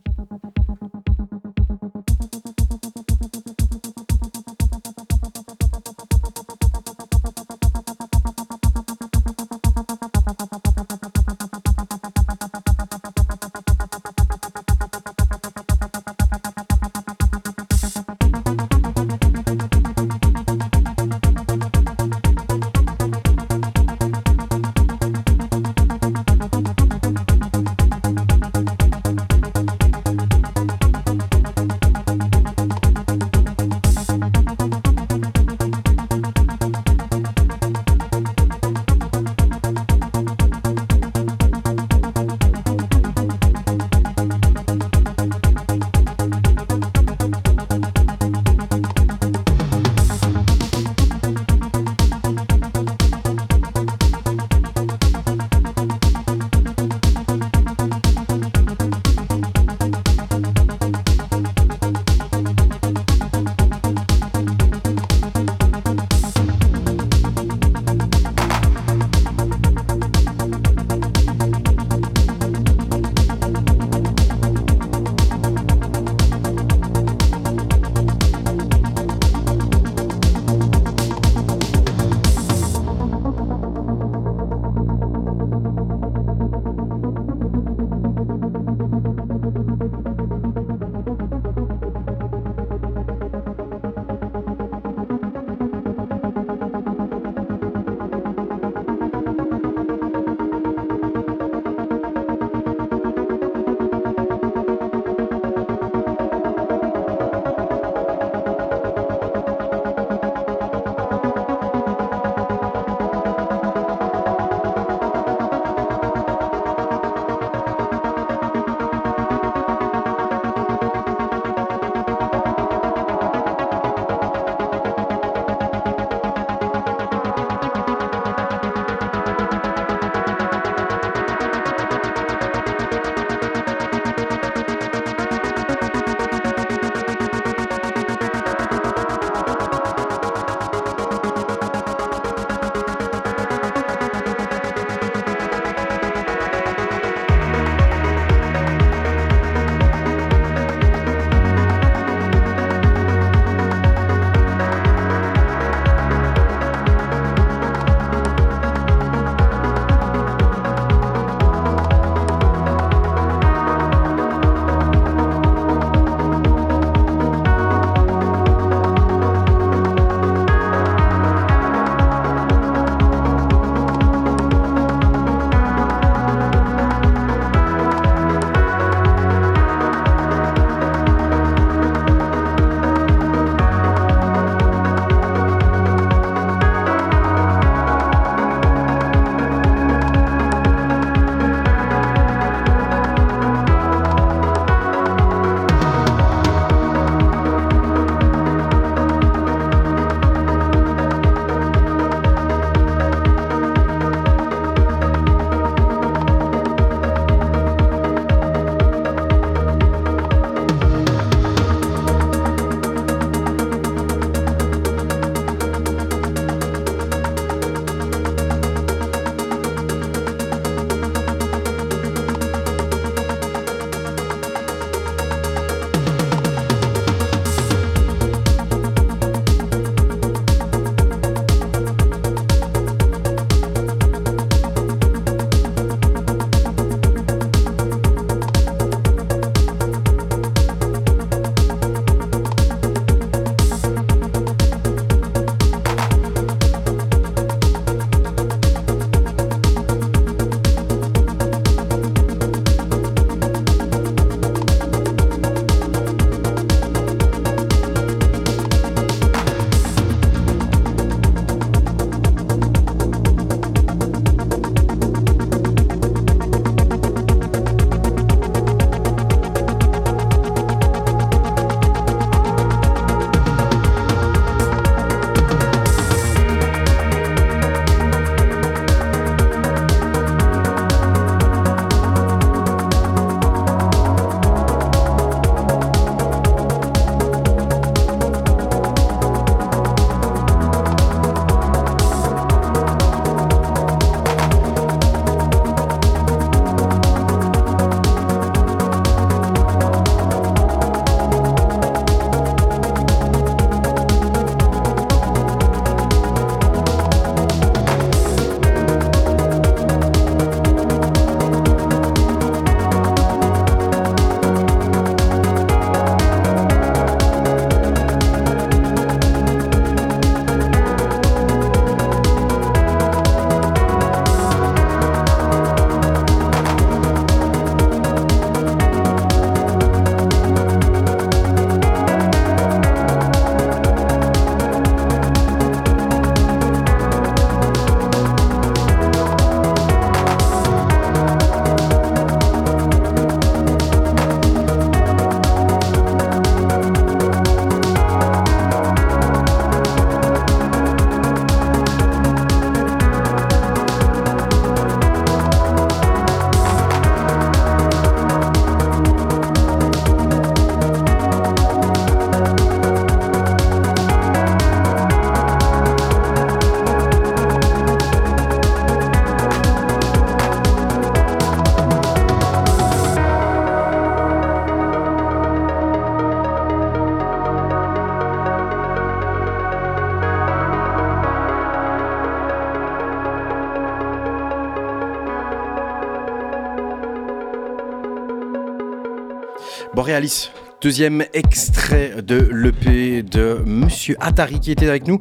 Borealis. Deuxième extrait de l'EP de Monsieur Atari qui était avec nous.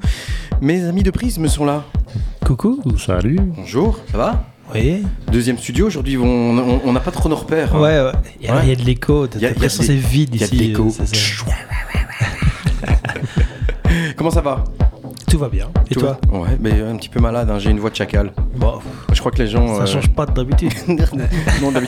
Mes amis de Prisme sont là. Coucou, salut. Bonjour, ça va? Oui. Deuxième studio, aujourd'hui on n'a pas trop nos repères. hein. Ouais, ouais. Il y a, Ouais. il y a de l'écho. T'as l'impression c'est vide Il y a ici. de l'écho. Comment ça va? Tout va bien. Et Tout toi? va Ouais, mais un petit peu malade, hein, j'ai une voix de chacal. Bon, Je crois que les gens... ça euh, change pas d'habitude. non, d'habitude.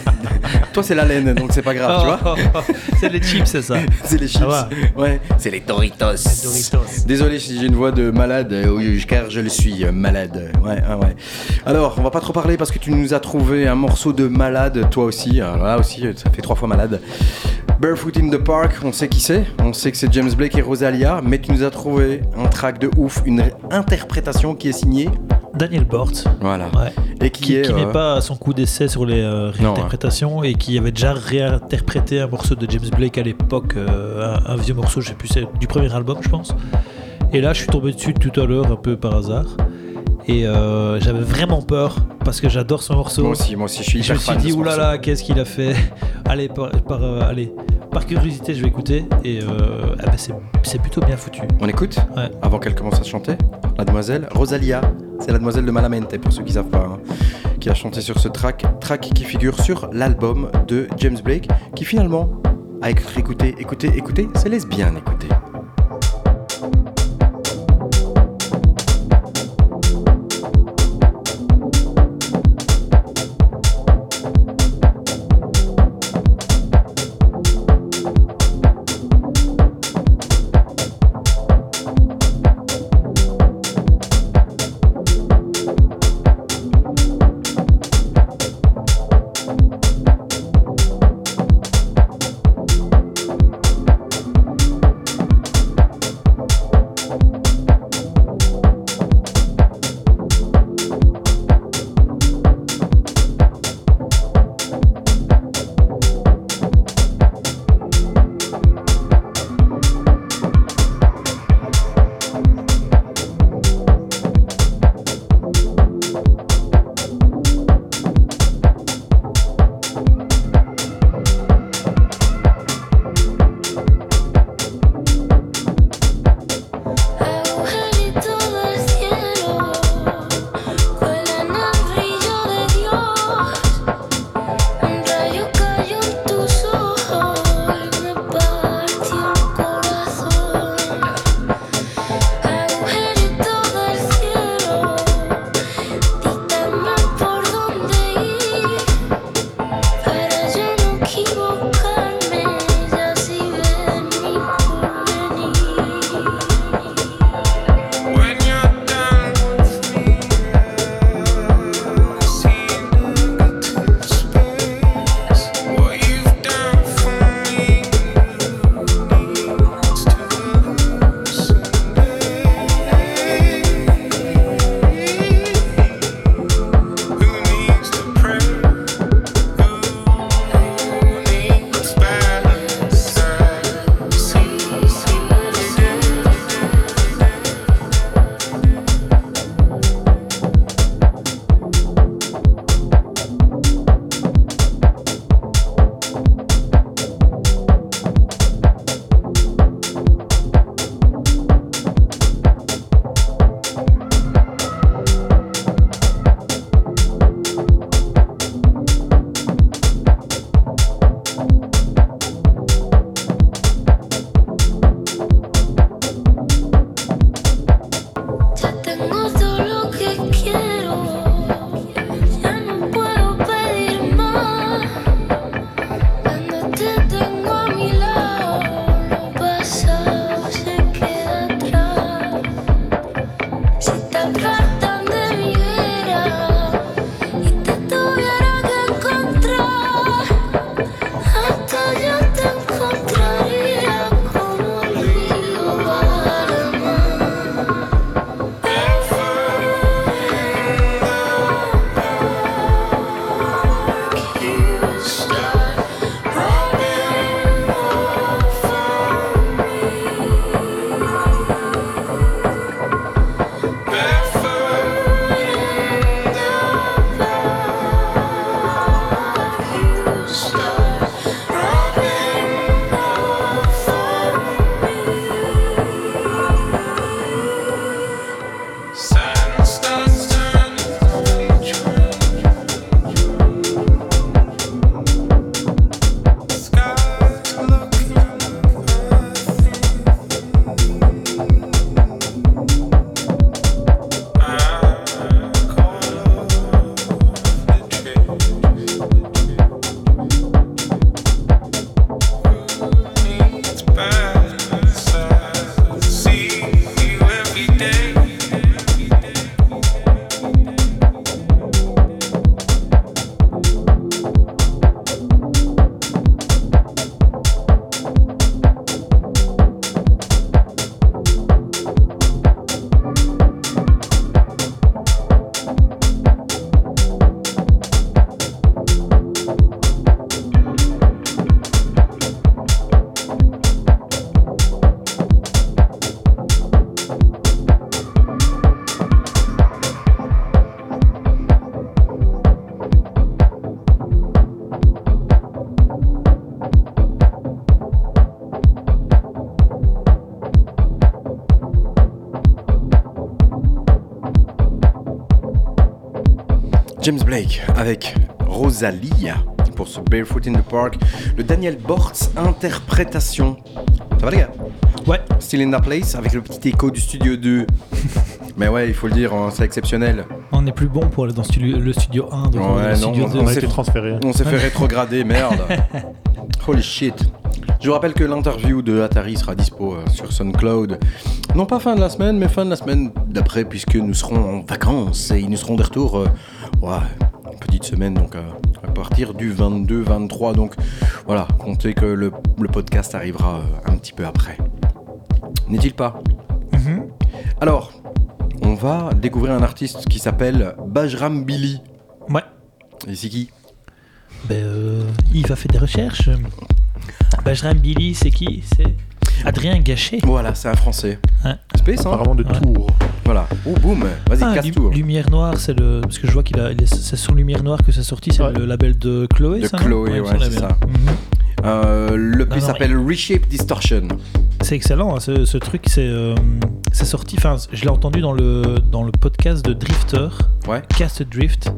Toi c'est la laine, donc c'est pas grave, tu vois c'est les chips, c'est ça. C'est les chips. va. Ouais, c'est les Doritos. Doritos. Désolé si j'ai une voix de malade, euh, oui, car je le suis, euh, malade. Ouais, ah ouais. Alors, on va pas trop parler parce que tu nous as trouvé un morceau de malade, toi aussi. Alors là aussi, ça fait trois fois malade. Barefoot in the Park, on sait qui c'est. On sait que c'est James Blake et Rosalia, mais tu nous as trouvé un track de ouf, une interprétation qui est signée. Daniel Bort. Voilà. Ouais. Et qui, Qui, est. qui euh, n'est pas à son coup d'essai sur les euh, Non, réinterprétations et qui avait déjà réinterprété un morceau de James Blake à l'époque, euh, un, un vieux morceau, je sais plus, c'est du premier album, je pense. Et là, je suis tombé dessus tout à l'heure, un peu par hasard. Et j'avais vraiment peur parce que j'adore ce morceau. Moi aussi, moi aussi, je suis Et je hyper me suis dit, oulala, qu'est-ce qu'il a fait? Allez, par, par, allez, par curiosité, je vais écouter. Et ah bah, c'est c'est plutôt bien foutu. On écoute Ouais. Avant qu'elle commence à chanter La demoiselle Rosalia, la demoiselle de Malamente, pour ceux qui savent pas, hein, qui a chanté sur ce track, track qui figure sur l'album de James Blake, qui finalement a écouté, écouté, écouté, écouté, c'est lesbien, écoutez. Avec Rosalia pour ce Barefoot in the Park. Le Daniel Bortz interprétation. Ça va les gars? Ouais. Still in the place avec le petit écho du studio 2. Mais ouais, il faut le dire, hein, c'est exceptionnel. On est plus bon pour aller dans stu- le studio 1, donc Ouais, non, studio on- 2. on On a s'est- été transféré. On s'est fait rétrograder, merde. Holy shit. Je vous rappelle que l'interview de Atari sera dispo euh, sur SoundCloud. Non pas fin de la semaine, mais fin de la semaine d'après, puisque nous serons en vacances et ils nous seront de retour. euh, ouais, petite semaine, donc euh, à partir du 22-23. Donc voilà, comptez que le, le podcast arrivera euh, un petit peu après. N'est-il pas? Mhm. Alors, on va découvrir un artiste qui s'appelle Bajram Billy. Ouais. Et c'est qui? Ben, euh, Yves a fait des recherches. Bajram Billy, c'est qui? C'est Adrien Gachet. Voilà, c'est un français. Ouais. Space, hein Apparemment de Ouais. Tours. Voilà. Oh, boum Vas-y, Ah, casse tout. Lumière Noire, c'est le. Parce que je vois qu'il a. il est- C'est sur Lumière Noire que c'est sorti, c'est Ouais. le label de Chloé. De ça, Chloé, il ouais, c'est ça. Mhm. Euh, le non, s'appelle Reshape Distortion. C'est excellent, hein, ce, ce truc, c'est euh, c'est sorti. Enfin, je l'ai entendu dans le, dans le podcast de Drifter, Ouais. Cast Drift.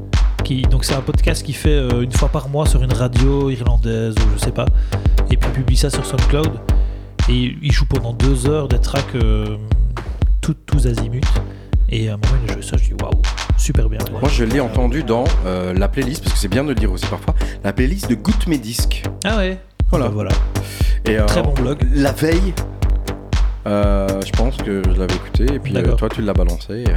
Qui, donc, c'est un podcast qui fait euh, une fois par mois sur une radio irlandaise ou je sais pas. Et puis, il publie ça sur SoundCloud. Et il joue pendant deux heures des tracks euh, tout- tous azimuts. Et à un moment, il a joué ça, je dis waouh, super bien. Moi, je l'ai entendu dans euh, la playlist, parce que c'est bien de le dire aussi parfois, la playlist de Goûte Mes Disques. Ah ouais Voilà. Bah, voilà. Et, euh, Très bon blog. La veille, euh, je pense que je l'avais écouté, et puis euh, toi, tu l'as balancé. euh,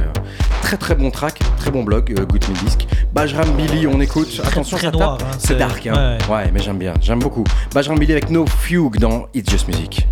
très très bon track, très bon blog, Goûte Mes Disques. Bajram Billy, on écoute. Attention, très ça noir, tape. hein, c'est c'est- dark, hein. ouais. ouais, mais j'aime bien, j'aime beaucoup. Bajram Billy avec No Fugue dans It's Just Music.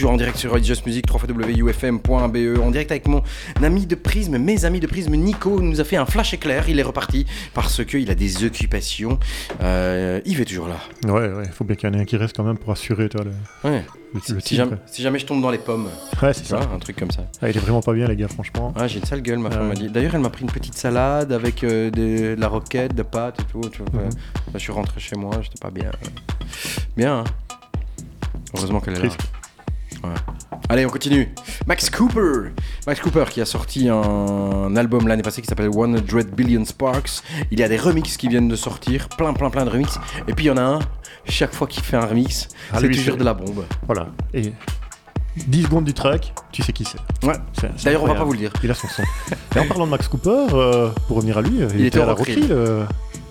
Toujours en direct sur Just Music, 3 wufm.be, en direct avec mon ami de Prisme, mes amis de Prisme, Nico nous a fait un flash éclair, il est reparti parce qu'il a des occupations. Euh, Yves est toujours là. Ouais, ouais, il faut bien qu'il y en ait un qui reste quand même pour assurer toi, le, Ouais. le, Si, le si titre. jamais, si jamais je tombe dans les pommes, Ouais, c'est ça. un truc comme ça. Ah, il est vraiment pas bien, les gars, franchement. Ah, j'ai une sale gueule, ma femme m'a dit. D'ailleurs, elle m'a pris une petite salade avec euh, de, de la roquette, de pâtes et tout. Tu vois, Mhm. Bah, je suis rentré chez moi, j'étais pas bien. Bien, hein. Heureusement qu'elle est là. Allez, on continue. Max Cooper. Max Cooper qui a sorti un album l'année passée qui s'appelle 100 Billion Sparks. Il y a des remixes qui viennent de sortir, plein, plein, plein de remixes. Et puis il y en a un, chaque fois qu'il fait un remix, Ah, c'est toujours de la bombe. Voilà. Et 10 secondes du track, tu sais qui c'est. Ouais. D'ailleurs, on va pas vous le dire. Il a son son. Et en parlant de Max Cooper, euh, pour revenir à lui, il, Il était à la Rock Rockhill euh,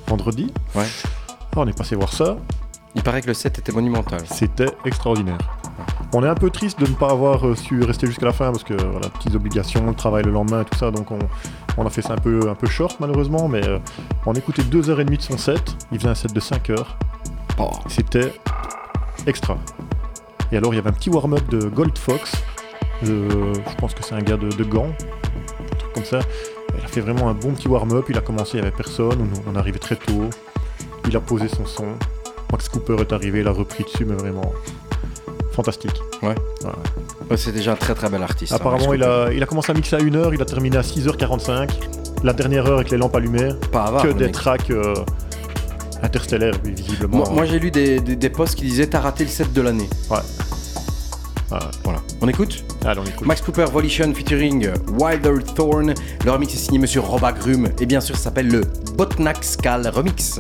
vendredi. Ouais. Ah, on est passé voir ça. Il paraît que le set était monumental. C'était extraordinaire. On est un peu triste de ne pas avoir euh, su rester jusqu'à la fin parce que voilà, petites obligations, le travail le lendemain, tout ça, donc on, on a fait ça un peu, un peu short malheureusement, mais euh, on écoutait 2h30 de son set, il faisait un set de 5 heures, Oh. c'était extra. Et alors il y avait un petit warm-up de Gold Fox, euh, je pense que c'est un gars de, de Gand, un truc comme ça. Il a fait vraiment un bon petit warm-up, il a commencé, il n'y avait personne, on, on arrivait très tôt, il a posé son son, Max Cooper est arrivé, il a repris dessus, mais vraiment fantastique. Ouais, C'est déjà un très très bel artiste. hein, Apparemment, il a, il a commencé à mixer à 1h, il a terminé à 6h45. La dernière heure avec les lampes allumées. Pas avare, que des mec. tracks euh, interstellaires, visiblement. Moi, moi, j'ai lu des, des, des posts qui disaient T'as raté le set de l'année. Ouais. Voilà. On écoute Allez, on écoute. Max Cooper Volition featuring Wilder Thorn. Le remix est signé Monsieur Roba Grum. Et bien sûr, ça s'appelle le Botnak Skal Remix.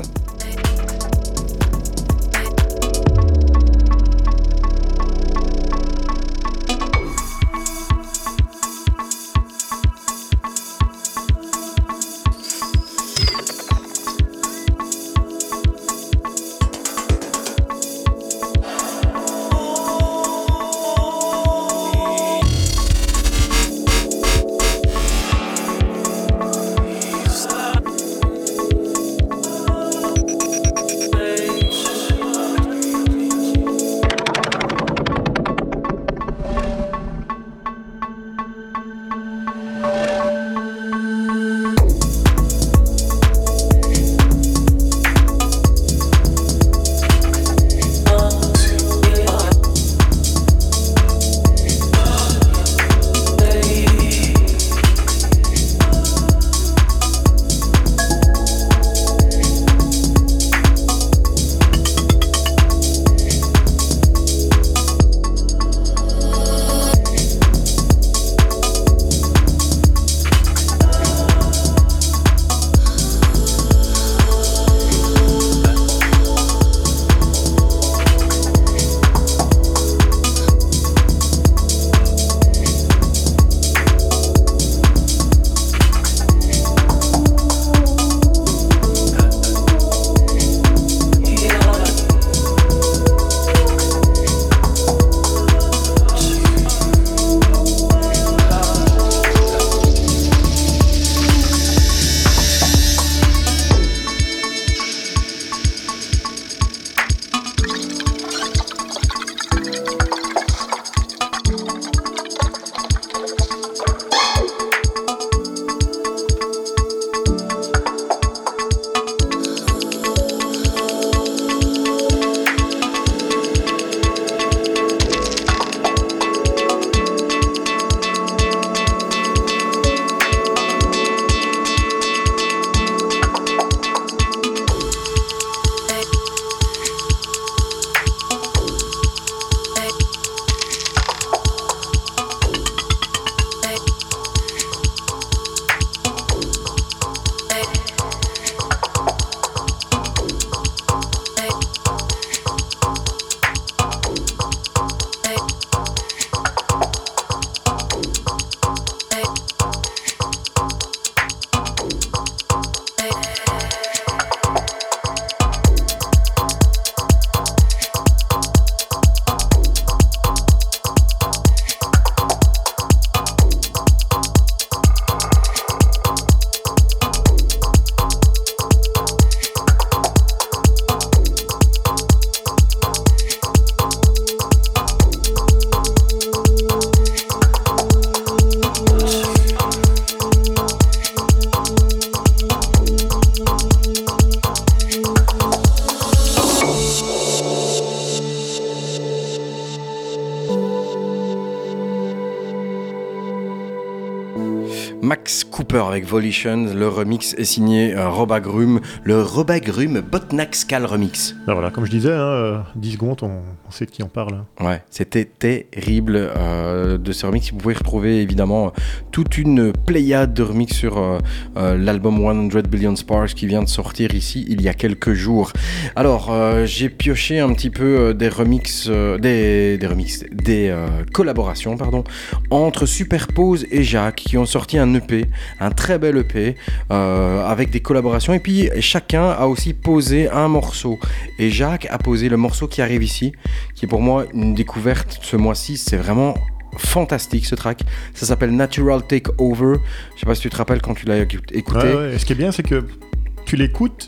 Max Cooper avec Volition. Le remix est signé euh, Robagrum, le Robagrum Botnaxcal remix. Ben voilà, comme je disais, hein, euh, 10 secondes, on, on sait de qui on parle. hein. Ouais, c'était terrible euh, de ce remix. Vous pouvez retrouver évidemment euh, toute une pléiade de remix sur euh, euh, l'album 100 Billion Sparks qui vient de sortir ici il y a quelques jours. Alors, euh, j'ai pioché un petit peu euh, des remix, euh, des, des remix, des euh, collaborations, pardon, entre Superpose et Jacques qui ont sorti un EP, un très bel EP euh, avec des collaborations. Et puis chacun a aussi posé un morceau. Et Jacques a posé le morceau qui arrive ici, qui est pour moi une découverte ce mois-ci. C'est vraiment fantastique ce track. Ça s'appelle Natural Takeover. Je sais pas si tu te rappelles quand tu l'as écouté. Ouais, ouais. Et ce qui est bien, c'est que tu l'écoutes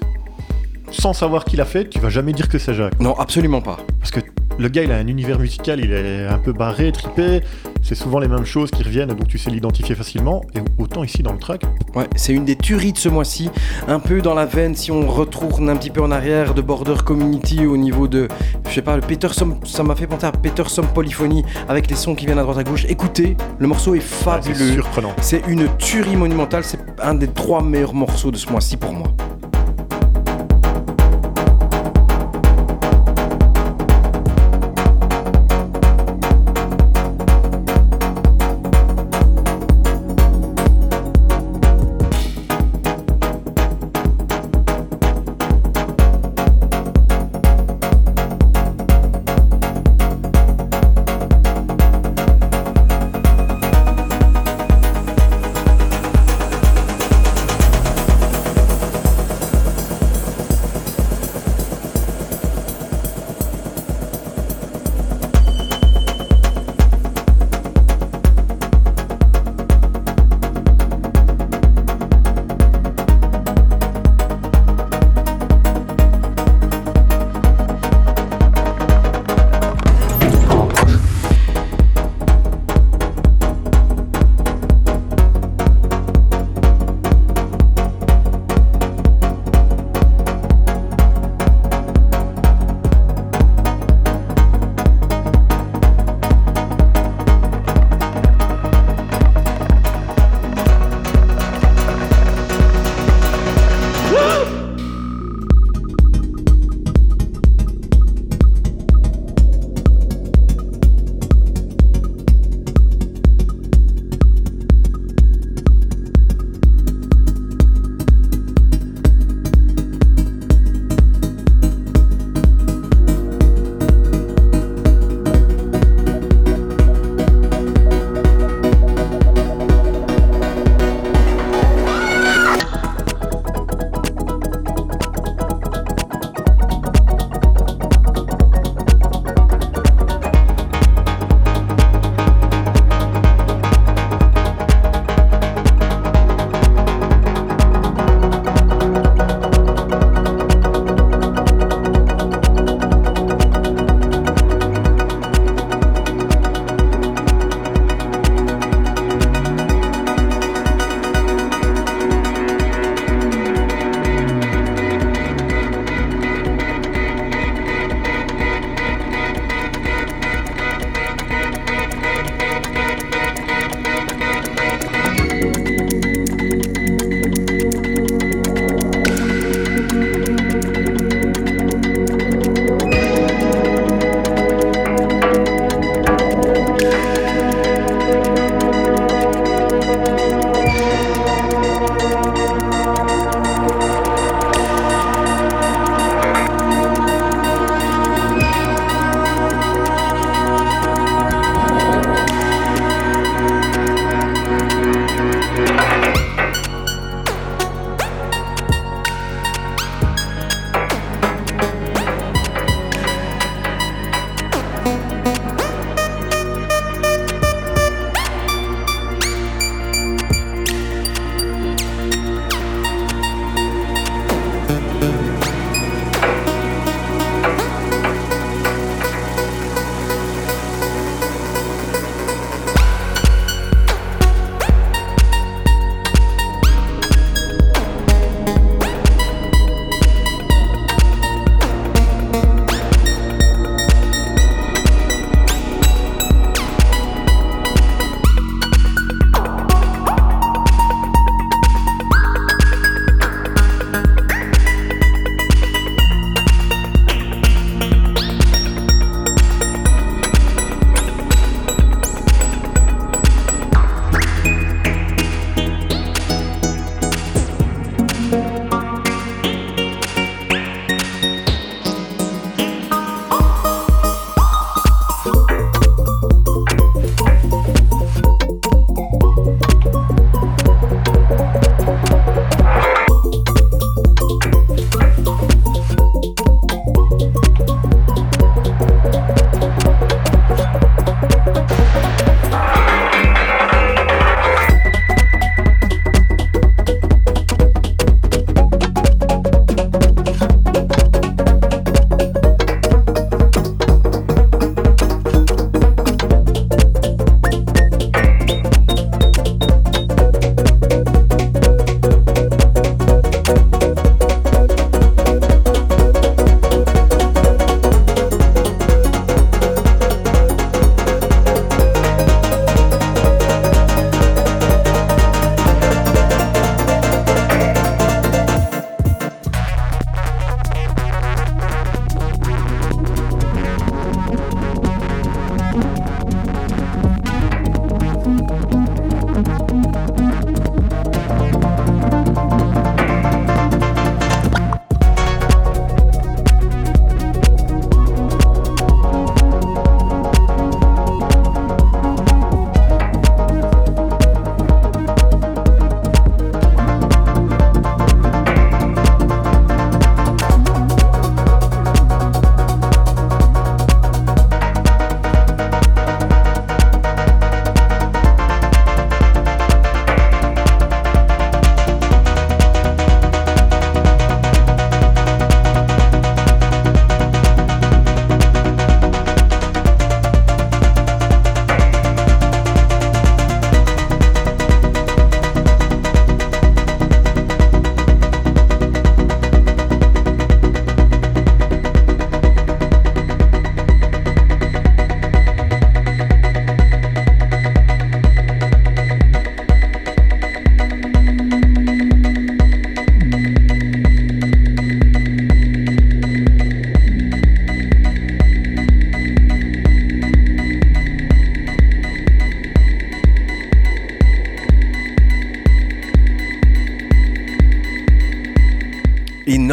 sans savoir qui l'a fait, tu vas jamais dire que c'est Jacques. Non, absolument pas. Parce que le gars, il a un univers musical, il est un peu barré, tripé. C'est souvent les mêmes choses qui reviennent, donc tu sais l'identifier facilement. Et autant ici dans le track, Ouais, c'est une des tueries de ce mois-ci, un peu dans la veine si on retourne un petit peu en arrière de Border Community au niveau de, je sais pas, le Peterson, ça m'a fait penser à Peterson Polyphonie avec les sons qui viennent à droite à gauche. Écoutez, le morceau est ah, c'est fabuleux. surprenant. C'est une tuerie monumentale, c'est un des trois meilleurs morceaux de ce mois-ci pour moi.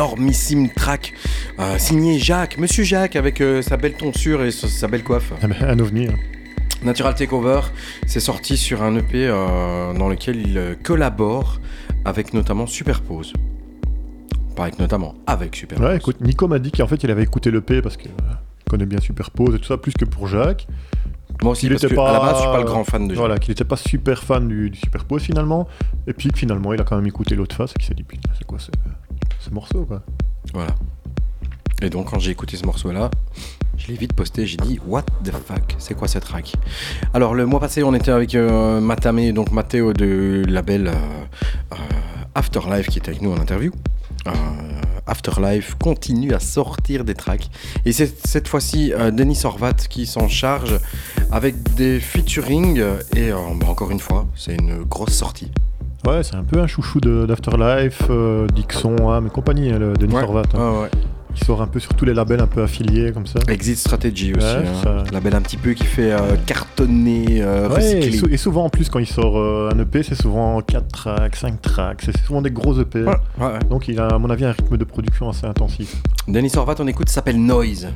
Énormissime track euh, signé Jacques, Monsieur Jacques, avec euh, sa belle tonsure et sa, sa belle coiffe. Ah Un ovni. hein. Natural Takeover, c'est sorti sur un EP euh, dans lequel il collabore avec notamment Superpose. Pas avec notamment, avec Superpose. Ouais, écoute, Nico m'a dit qu'en fait il avait écouté l'EP parce qu'il connaît bien Superpose et tout ça, plus que pour Jacques. Moi aussi, Il parce était que à la pas- base, je suis pas le grand fan de Jacques. Voilà, qu'il n'était pas super fan du, du Superpose finalement. Et puis que finalement il a quand même écouté l'autre face et qu'il s'est dit putain, c'est quoi ce morceau quoi. Voilà. Et donc, quand j'ai écouté ce morceau-là, je l'ai vite posté. J'ai dit, What the fuck C'est quoi cette track? Alors, le mois passé, on était avec euh, Matame, donc Mathéo de label euh, euh, Afterlife, qui était avec nous en interview. Euh, Afterlife continue à sortir des tracks. Et c'est cette fois-ci euh, Denis Horvat qui s'en charge avec des featuring. Et bah, encore une fois, c'est une grosse sortie. Ouais, c'est un peu un chouchou d'Afterlife, euh, Dixon, Ham et compagnie, hein, le Denis Ouais. Horvat. hein. Ouais, ouais. Il sort un peu sur tous les labels un peu affiliés comme ça. Exit Strategy aussi. Ouais, hein. ça- Label un petit peu qui fait euh, cartonner, euh, Ouais, et, sou- et souvent en plus quand il sort euh, un EP, c'est souvent 4 tracks, 5 tracks, c'est souvent des gros EP. Donc il a à mon avis un rythme de production assez intensif. Denis Horvat, on écoute, s'appelle Noise.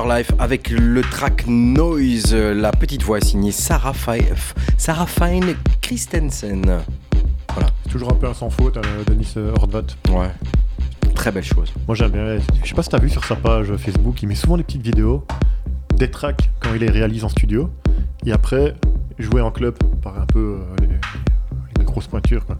Afterlife avec le track Noise. La petite voix signée Sarah, Fi- Sarah Fine Christensen. C'est toujours un peu un sans faute, hein, Denis euh, Hordvat. Ouais. Très belle chose. Moi j'aime bien. Je sais pas si t'as vu sur sa page Facebook, il met souvent des petites vidéos, des tracks quand il les réalise en studio, et après jouer en club par un peu euh, les, les grosses pointures. quoi.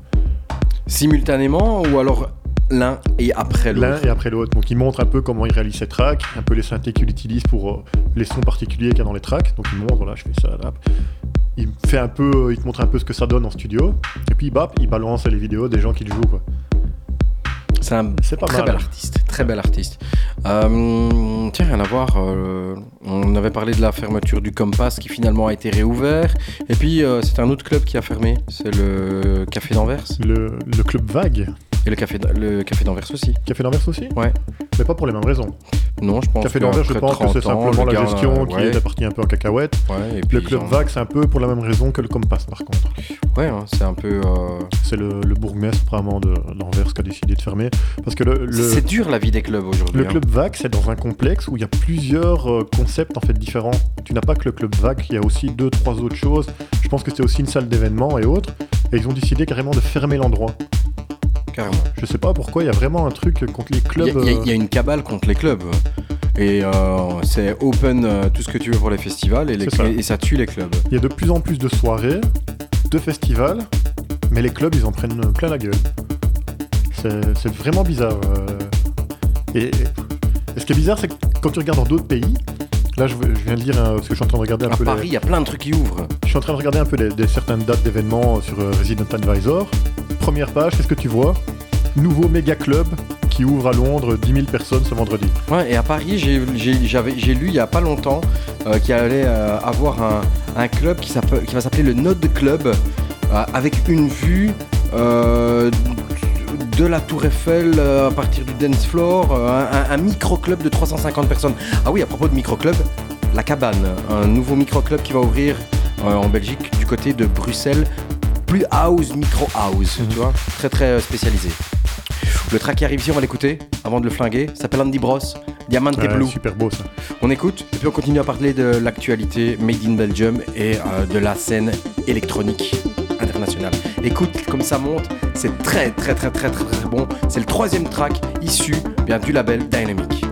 Simultanément ou alors l'un et après L'un l'autre et après l'autre. Donc il montre un peu comment il réalise ses tracks, un peu les synthés qu'il utilise pour euh, les sons particuliers qu'il y a dans les tracks. Donc il montre, voilà, je fais ça là. Il fait un peu, il te montre un peu ce que ça donne en studio, et puis bap, il balance les vidéos des gens qui le jouent quoi. C'est un pas très mal. bel artiste, très bel artiste. Euh, tiens, rien à voir. euh, on avait parlé de la fermeture du Compass qui finalement a été réouvert. Et puis euh, c'est un autre club qui a fermé. C'est le Café d'Anvers. Le, le club vague, Et le Café, le Café d'Anvers aussi. Café d'Anvers aussi Ouais. Mais pas pour les mêmes raisons. Non, je pense Café que d'Anvers, je pense que 30 c'est simplement le la gestion qui est partie un peu en cacahuète. ouais, et Le club vague, c'est un peu pour la même raison que le Compass par contre. Ouais, hein, c'est un peu. euh, C'est le, bourgmestre vraiment de d'Anvers qui a décidé de fermer. Parce que le, le- C'est dur la vie des clubs aujourd'hui. le hein. club vague, c'est dans un complexe où il y a plusieurs euh, concepts en fait différents. Tu n'as pas que le club vague, il y a aussi deux, trois autres choses. Je pense que c'est aussi une salle d'événements et autres. Et ils ont décidé carrément de fermer l'endroit. Carrément. Je sais pas pourquoi, il y a vraiment un truc contre les clubs. a- il y a- euh, il y a une cabale contre les clubs. Et euh, c'est open euh, tout ce que tu veux pour les festivals et, les ça. clés- et ça tue les clubs. Il y a de plus en plus de soirées, de festivals, mais les clubs, ils en prennent plein la gueule. C'est vraiment bizarre. Et, et ce qui est bizarre, c'est que quand tu regardes dans d'autres pays, là, je, je viens de lire, hein, parce que je suis en train de regarder un À peu les- Paris, il y a plein de trucs qui ouvrent. Je suis en train de regarder un peu des, des certaines dates d'événements sur euh, Resident Advisor. Première page, qu'est-ce que tu vois? Nouveau méga club qui ouvre à Londres, 10 000 personnes ce vendredi. Ouais, et à Paris, j'ai lu il y a pas longtemps euh, qu'il allait euh, avoir un, un club qui, va s'appeler le Node Club euh, avec une vue euh, de la Tour Eiffel euh, à partir du dance floor, euh, un, un micro-club de 350 personnes. Ah oui, à propos de micro-club, la Cabane, un nouveau micro-club qui va ouvrir euh, en Belgique du côté de Bruxelles. Plus house, micro-house, tu vois, très très spécialisé. Le track qui arrive ici, on va l'écouter avant de le flinguer. Ça s'appelle Andy Bros, Diamante Ouais, Blue. super beau ça. On écoute et puis on continue à parler de l'actualité Made in Belgium et euh, de la scène électronique internationale. Écoute comme ça monte, c'est très très très très très très bon. C'est le troisième track issu bien du label Dynamic.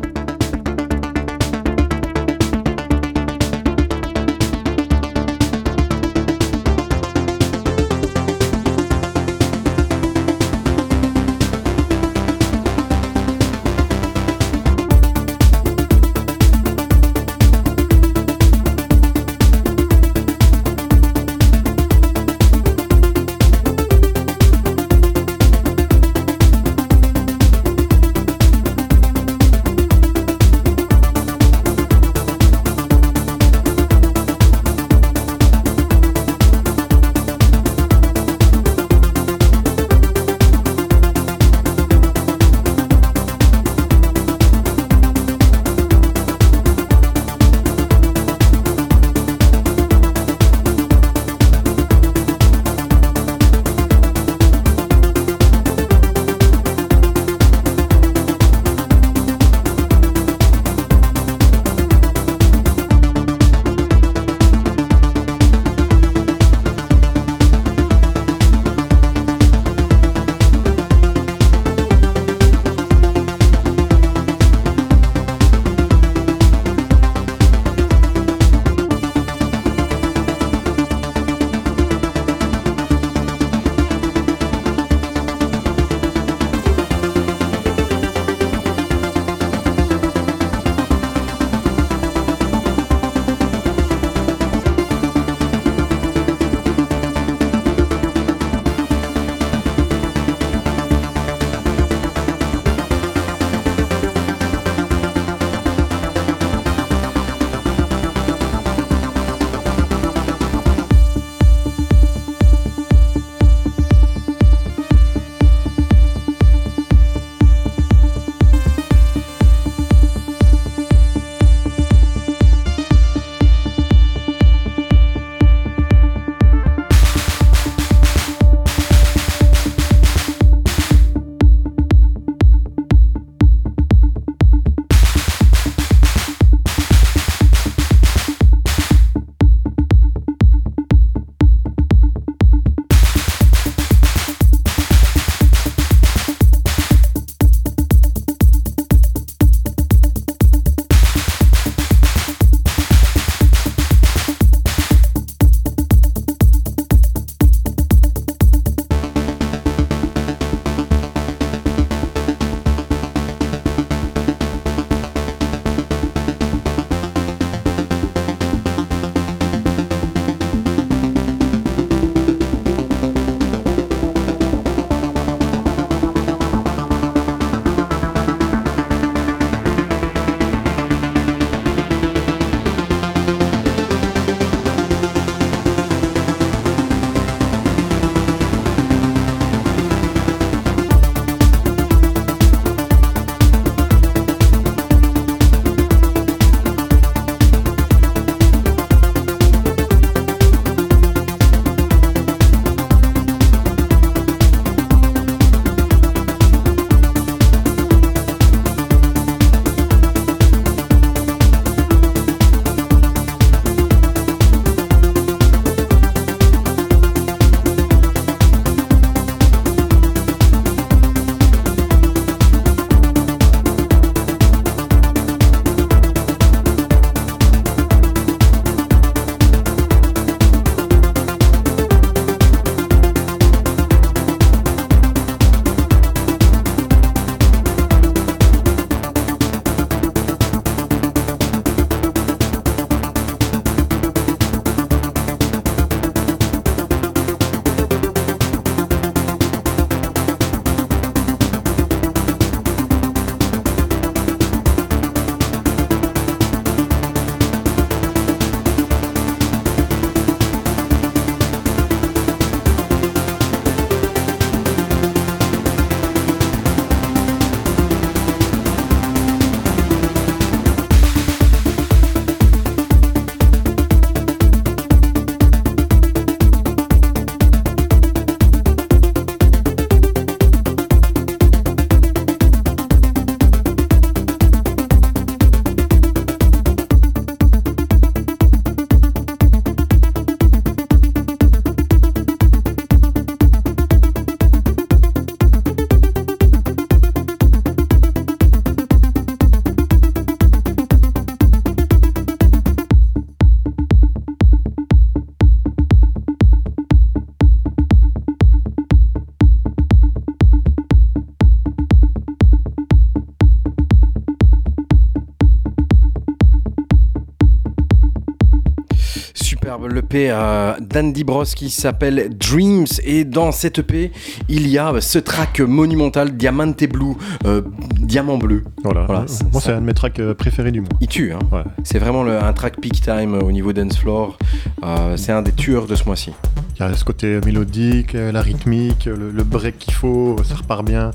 Euh, d'Andy Bros qui s'appelle Dreams et dans cette EP il y a ce track monumental Diamante Blue, euh, Diamant Bleu. Voilà. Voilà, Euh, ça- Moi, ça- c'est un de mes tracks euh, préférés du mois. Il tue, hein. Ouais. c'est vraiment le- un track peak time au niveau dance floor. Euh, c'est un des tueurs de ce mois-ci. Il y a ce côté mélodique, euh, la rythmique, le, le break qu'il faut, ça repart bien.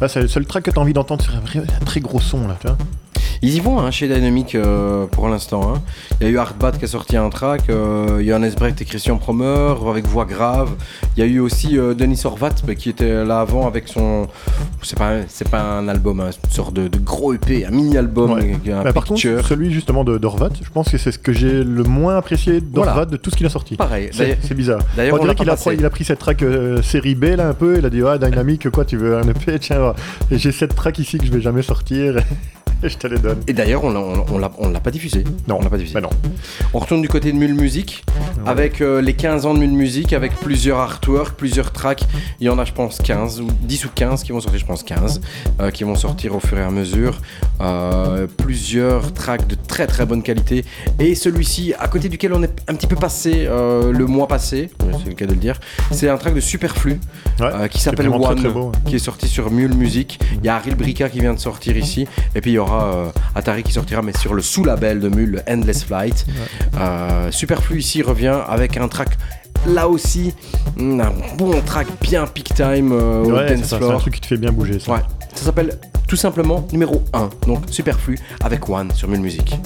Là, c'est le seul track que tu as envie d'entendre sur un, vrai, un très gros son, là, tu vois. Ils y vont hein, chez Dynamic euh, pour l'instant. hein. Il y a eu Hardbat qui a sorti un track, euh, Johannes Brecht et Christian Promer avec voix grave. Il y a eu aussi euh, Denis Horvat bah, qui était là avant avec son. C'est pas, c'est pas un album, hein, une sorte de, de gros EP, un mini-album, Ouais. avec un Bah, par contre, celui justement de d'Orvat, je pense que c'est ce que j'ai le moins apprécié d'Orvat Voilà. de tout ce qu'il a sorti. Pareil. C'est bizarre. D'ailleurs, On on qu'il a, il a pris cette track série B là un peu, il a dit ah Dynamic quoi tu veux un EP tiens. Et j'ai cette track ici que je vais jamais sortir je te les donne. Et d'ailleurs, on on l'a- pas diffusé. Non, on l'a pas diffusé. Bah non. On retourne du côté de Mule Music, Ouais. avec euh, les 15 ans de Mule Music, avec plusieurs artworks, plusieurs tracks. Il y en a, je pense, 15, ou 10 ou 15 qui vont sortir, je pense 15, euh, qui vont sortir au fur et à mesure. Euh, plusieurs tracks de très très bonne qualité. Et celui-ci, à côté duquel on est un petit peu passé le mois passé, c'est le cas de le dire, c'est un track de Superflu Ouais, qui s'appelle One, très, très beau, ouais. qui est sorti sur Mule Music. Il y a Ariel Brica qui vient de sortir ici, et puis il y aura euh, Atari qui sortira, mais sur le sous-label de Mule, Endless Flight. Euh, Superflu ici revient avec un track. Là aussi, mm, un bon track bien peak time euh, Ouais, c'est dance ça, c'est un truc qui te fait bien bouger ça. Ouais, ça s'appelle tout simplement numéro 1, donc Superflu avec One sur Mule Music.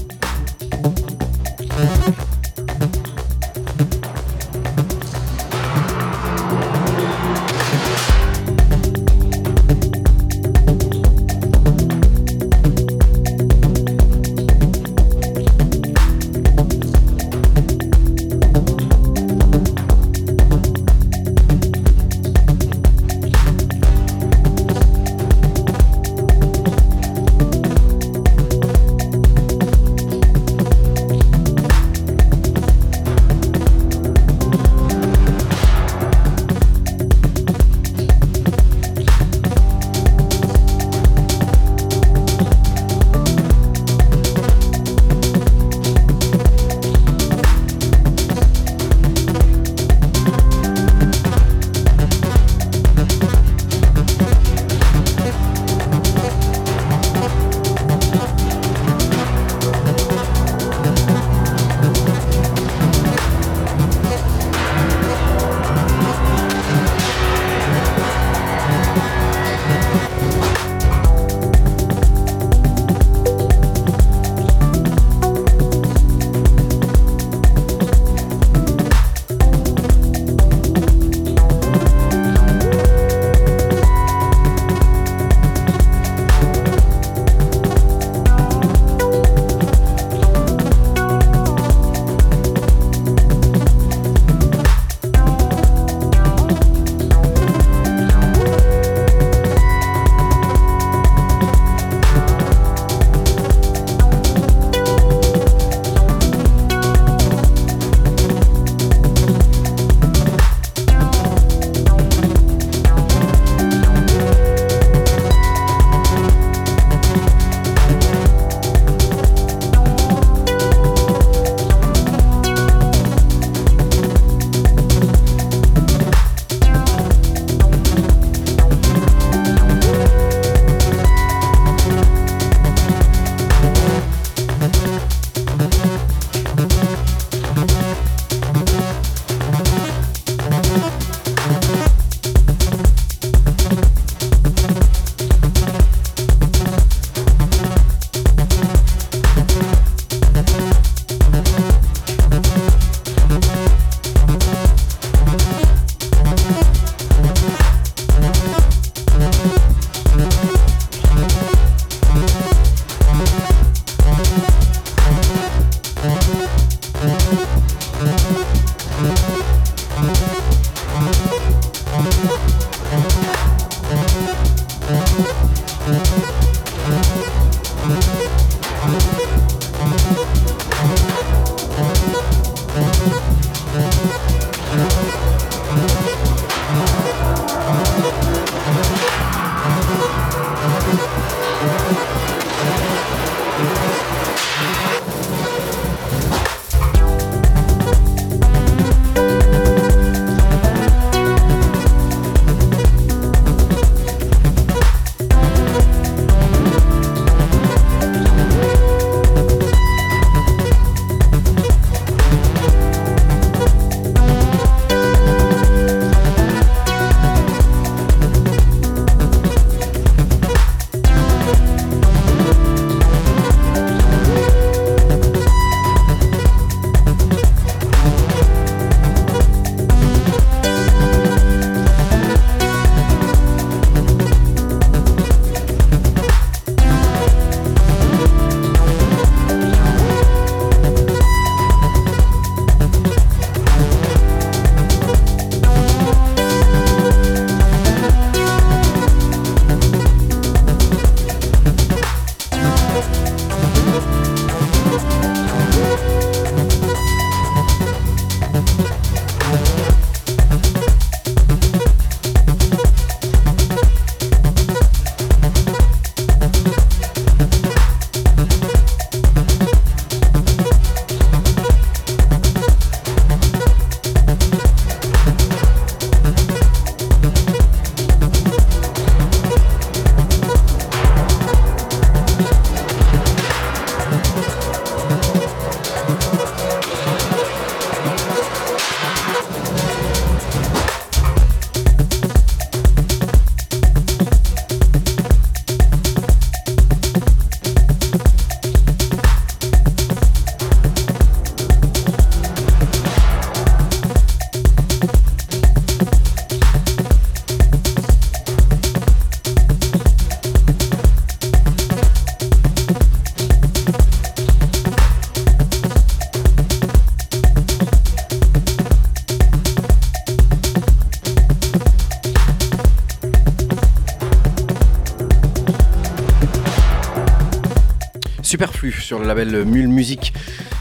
Sur le label Mule Music.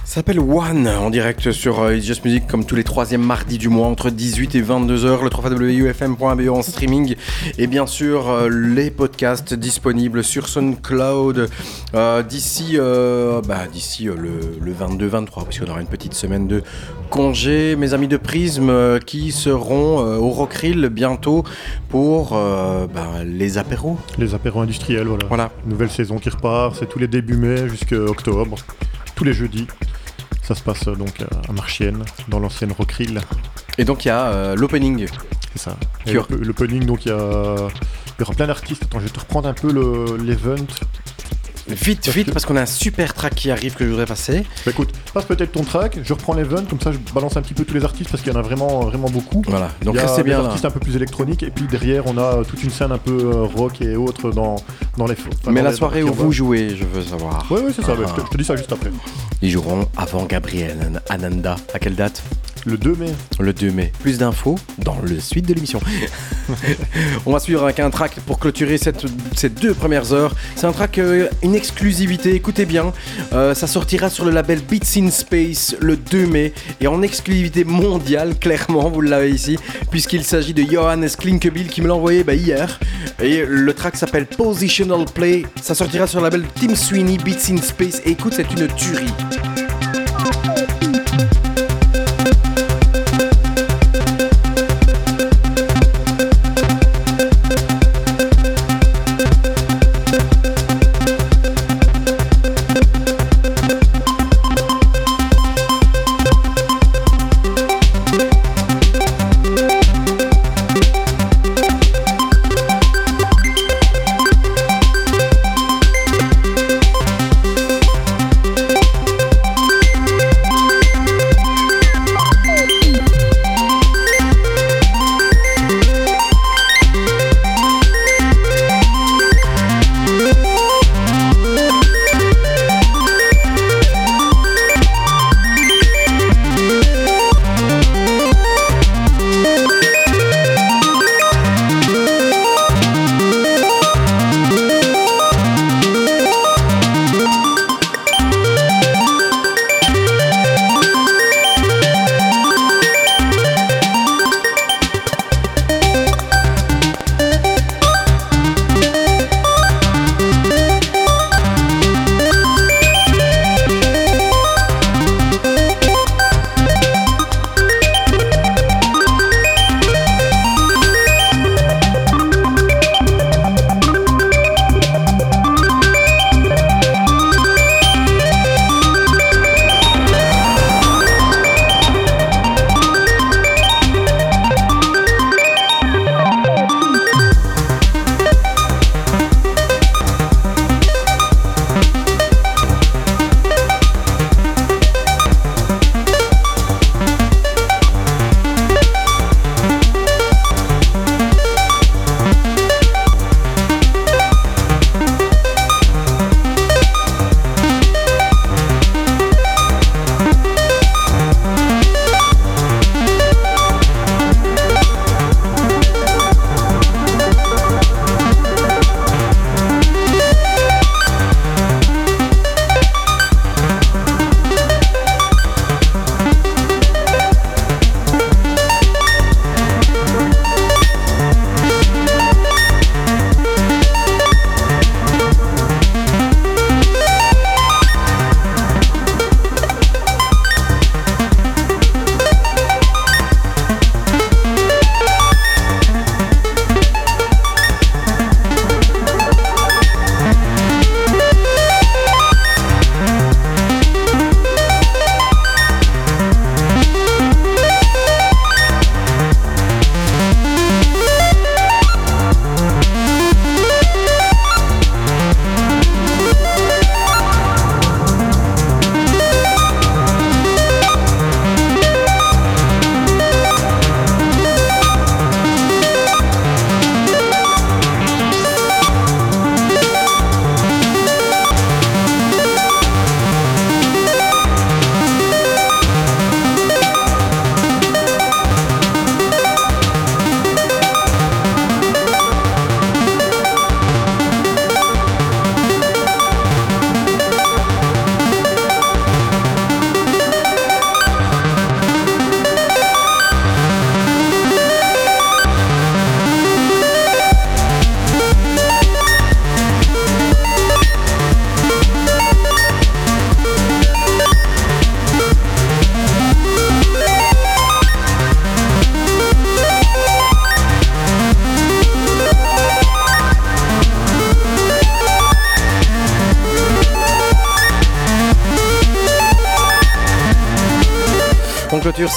Ça s'appelle One en direct sur euh, It's Just Music comme tous les troisièmes mardis du mois entre 18 et 22h, le 3 wufm.be en streaming et bien sûr euh, les podcasts disponibles sur SoundCloud euh, d'ici euh, bah, d'ici euh, le, le 22-23 puisqu'on aura une petite semaine de congé. Mes amis de Prisme qui seront au Rockrill bientôt pour bah, les apéros. Les apéros industriels, voilà. Voilà. Nouvelle saison qui repart, c'est tous les débuts mai jusqu'à octobre, tous les jeudis. Ça se passe euh, donc à Marchienne, dans l'ancienne Rockrill. Et donc il y a euh, l'opening. C'est ça. Punning, donc il y, a... y aura plein d'artistes. Attends, je vais te reprendre un peu le- l'event. Vite, vite, parce qu'on a un super track qui arrive que je voudrais passer. Bah, écoute, passe peut-être ton track, je reprends l'event, comme ça je balance un petit peu tous les artistes parce qu'il y en a vraiment, vraiment beaucoup. Voilà, donc il y a restez des bien là. artistes un peu plus électroniques et puis derrière on a toute une scène un peu euh, rock et autres dans, dans les enfin, Mais dans la les- soirée où vous jouez, je veux savoir. Ouais, ouais, c'est ça, Ah. je, te, je te dis ça juste après. Ils joueront avant Gabriel Ananda. À quelle date? Le 2 mai, Le 2 mai. Plus d'infos dans le suite de l'émission. On va suivre avec un track pour clôturer cette, ces deux premières heures. C'est un track, euh, une exclusivité, écoutez bien. Euh, ça sortira sur le label Beats in Space le 2 mai et en exclusivité mondiale, clairement, vous l'avez ici, puisqu'il s'agit de Johannes Klinkebill qui me l'a envoyé bah, hier. Et le track s'appelle Positional Play. Ça sortira sur le label Tim Sweeney Beats in Space. Et écoute, c'est une tuerie.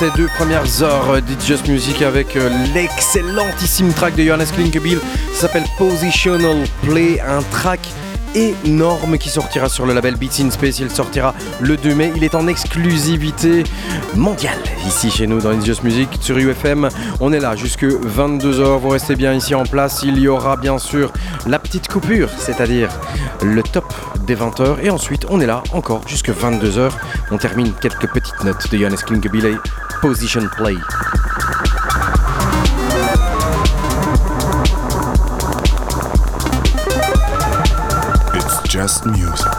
Ces deux premières heures d'It's Just Music avec euh, l'excellentissime track de Johannes Klinkebill. Ça s'appelle Positional Play, un track énorme qui sortira sur le label Beats in Space. Il sortira le 2 mai. Il est en exclusivité mondiale ici chez nous dans Just Music sur UFM. On est là jusque 22h. Vous restez bien ici en place. Il y aura bien sûr la petite coupure, c'est-à-dire le top des 20h. Et ensuite, on est là encore jusque 22h. On termine quelques petites notes de Johannes Klinkebile Position Play. It's just music.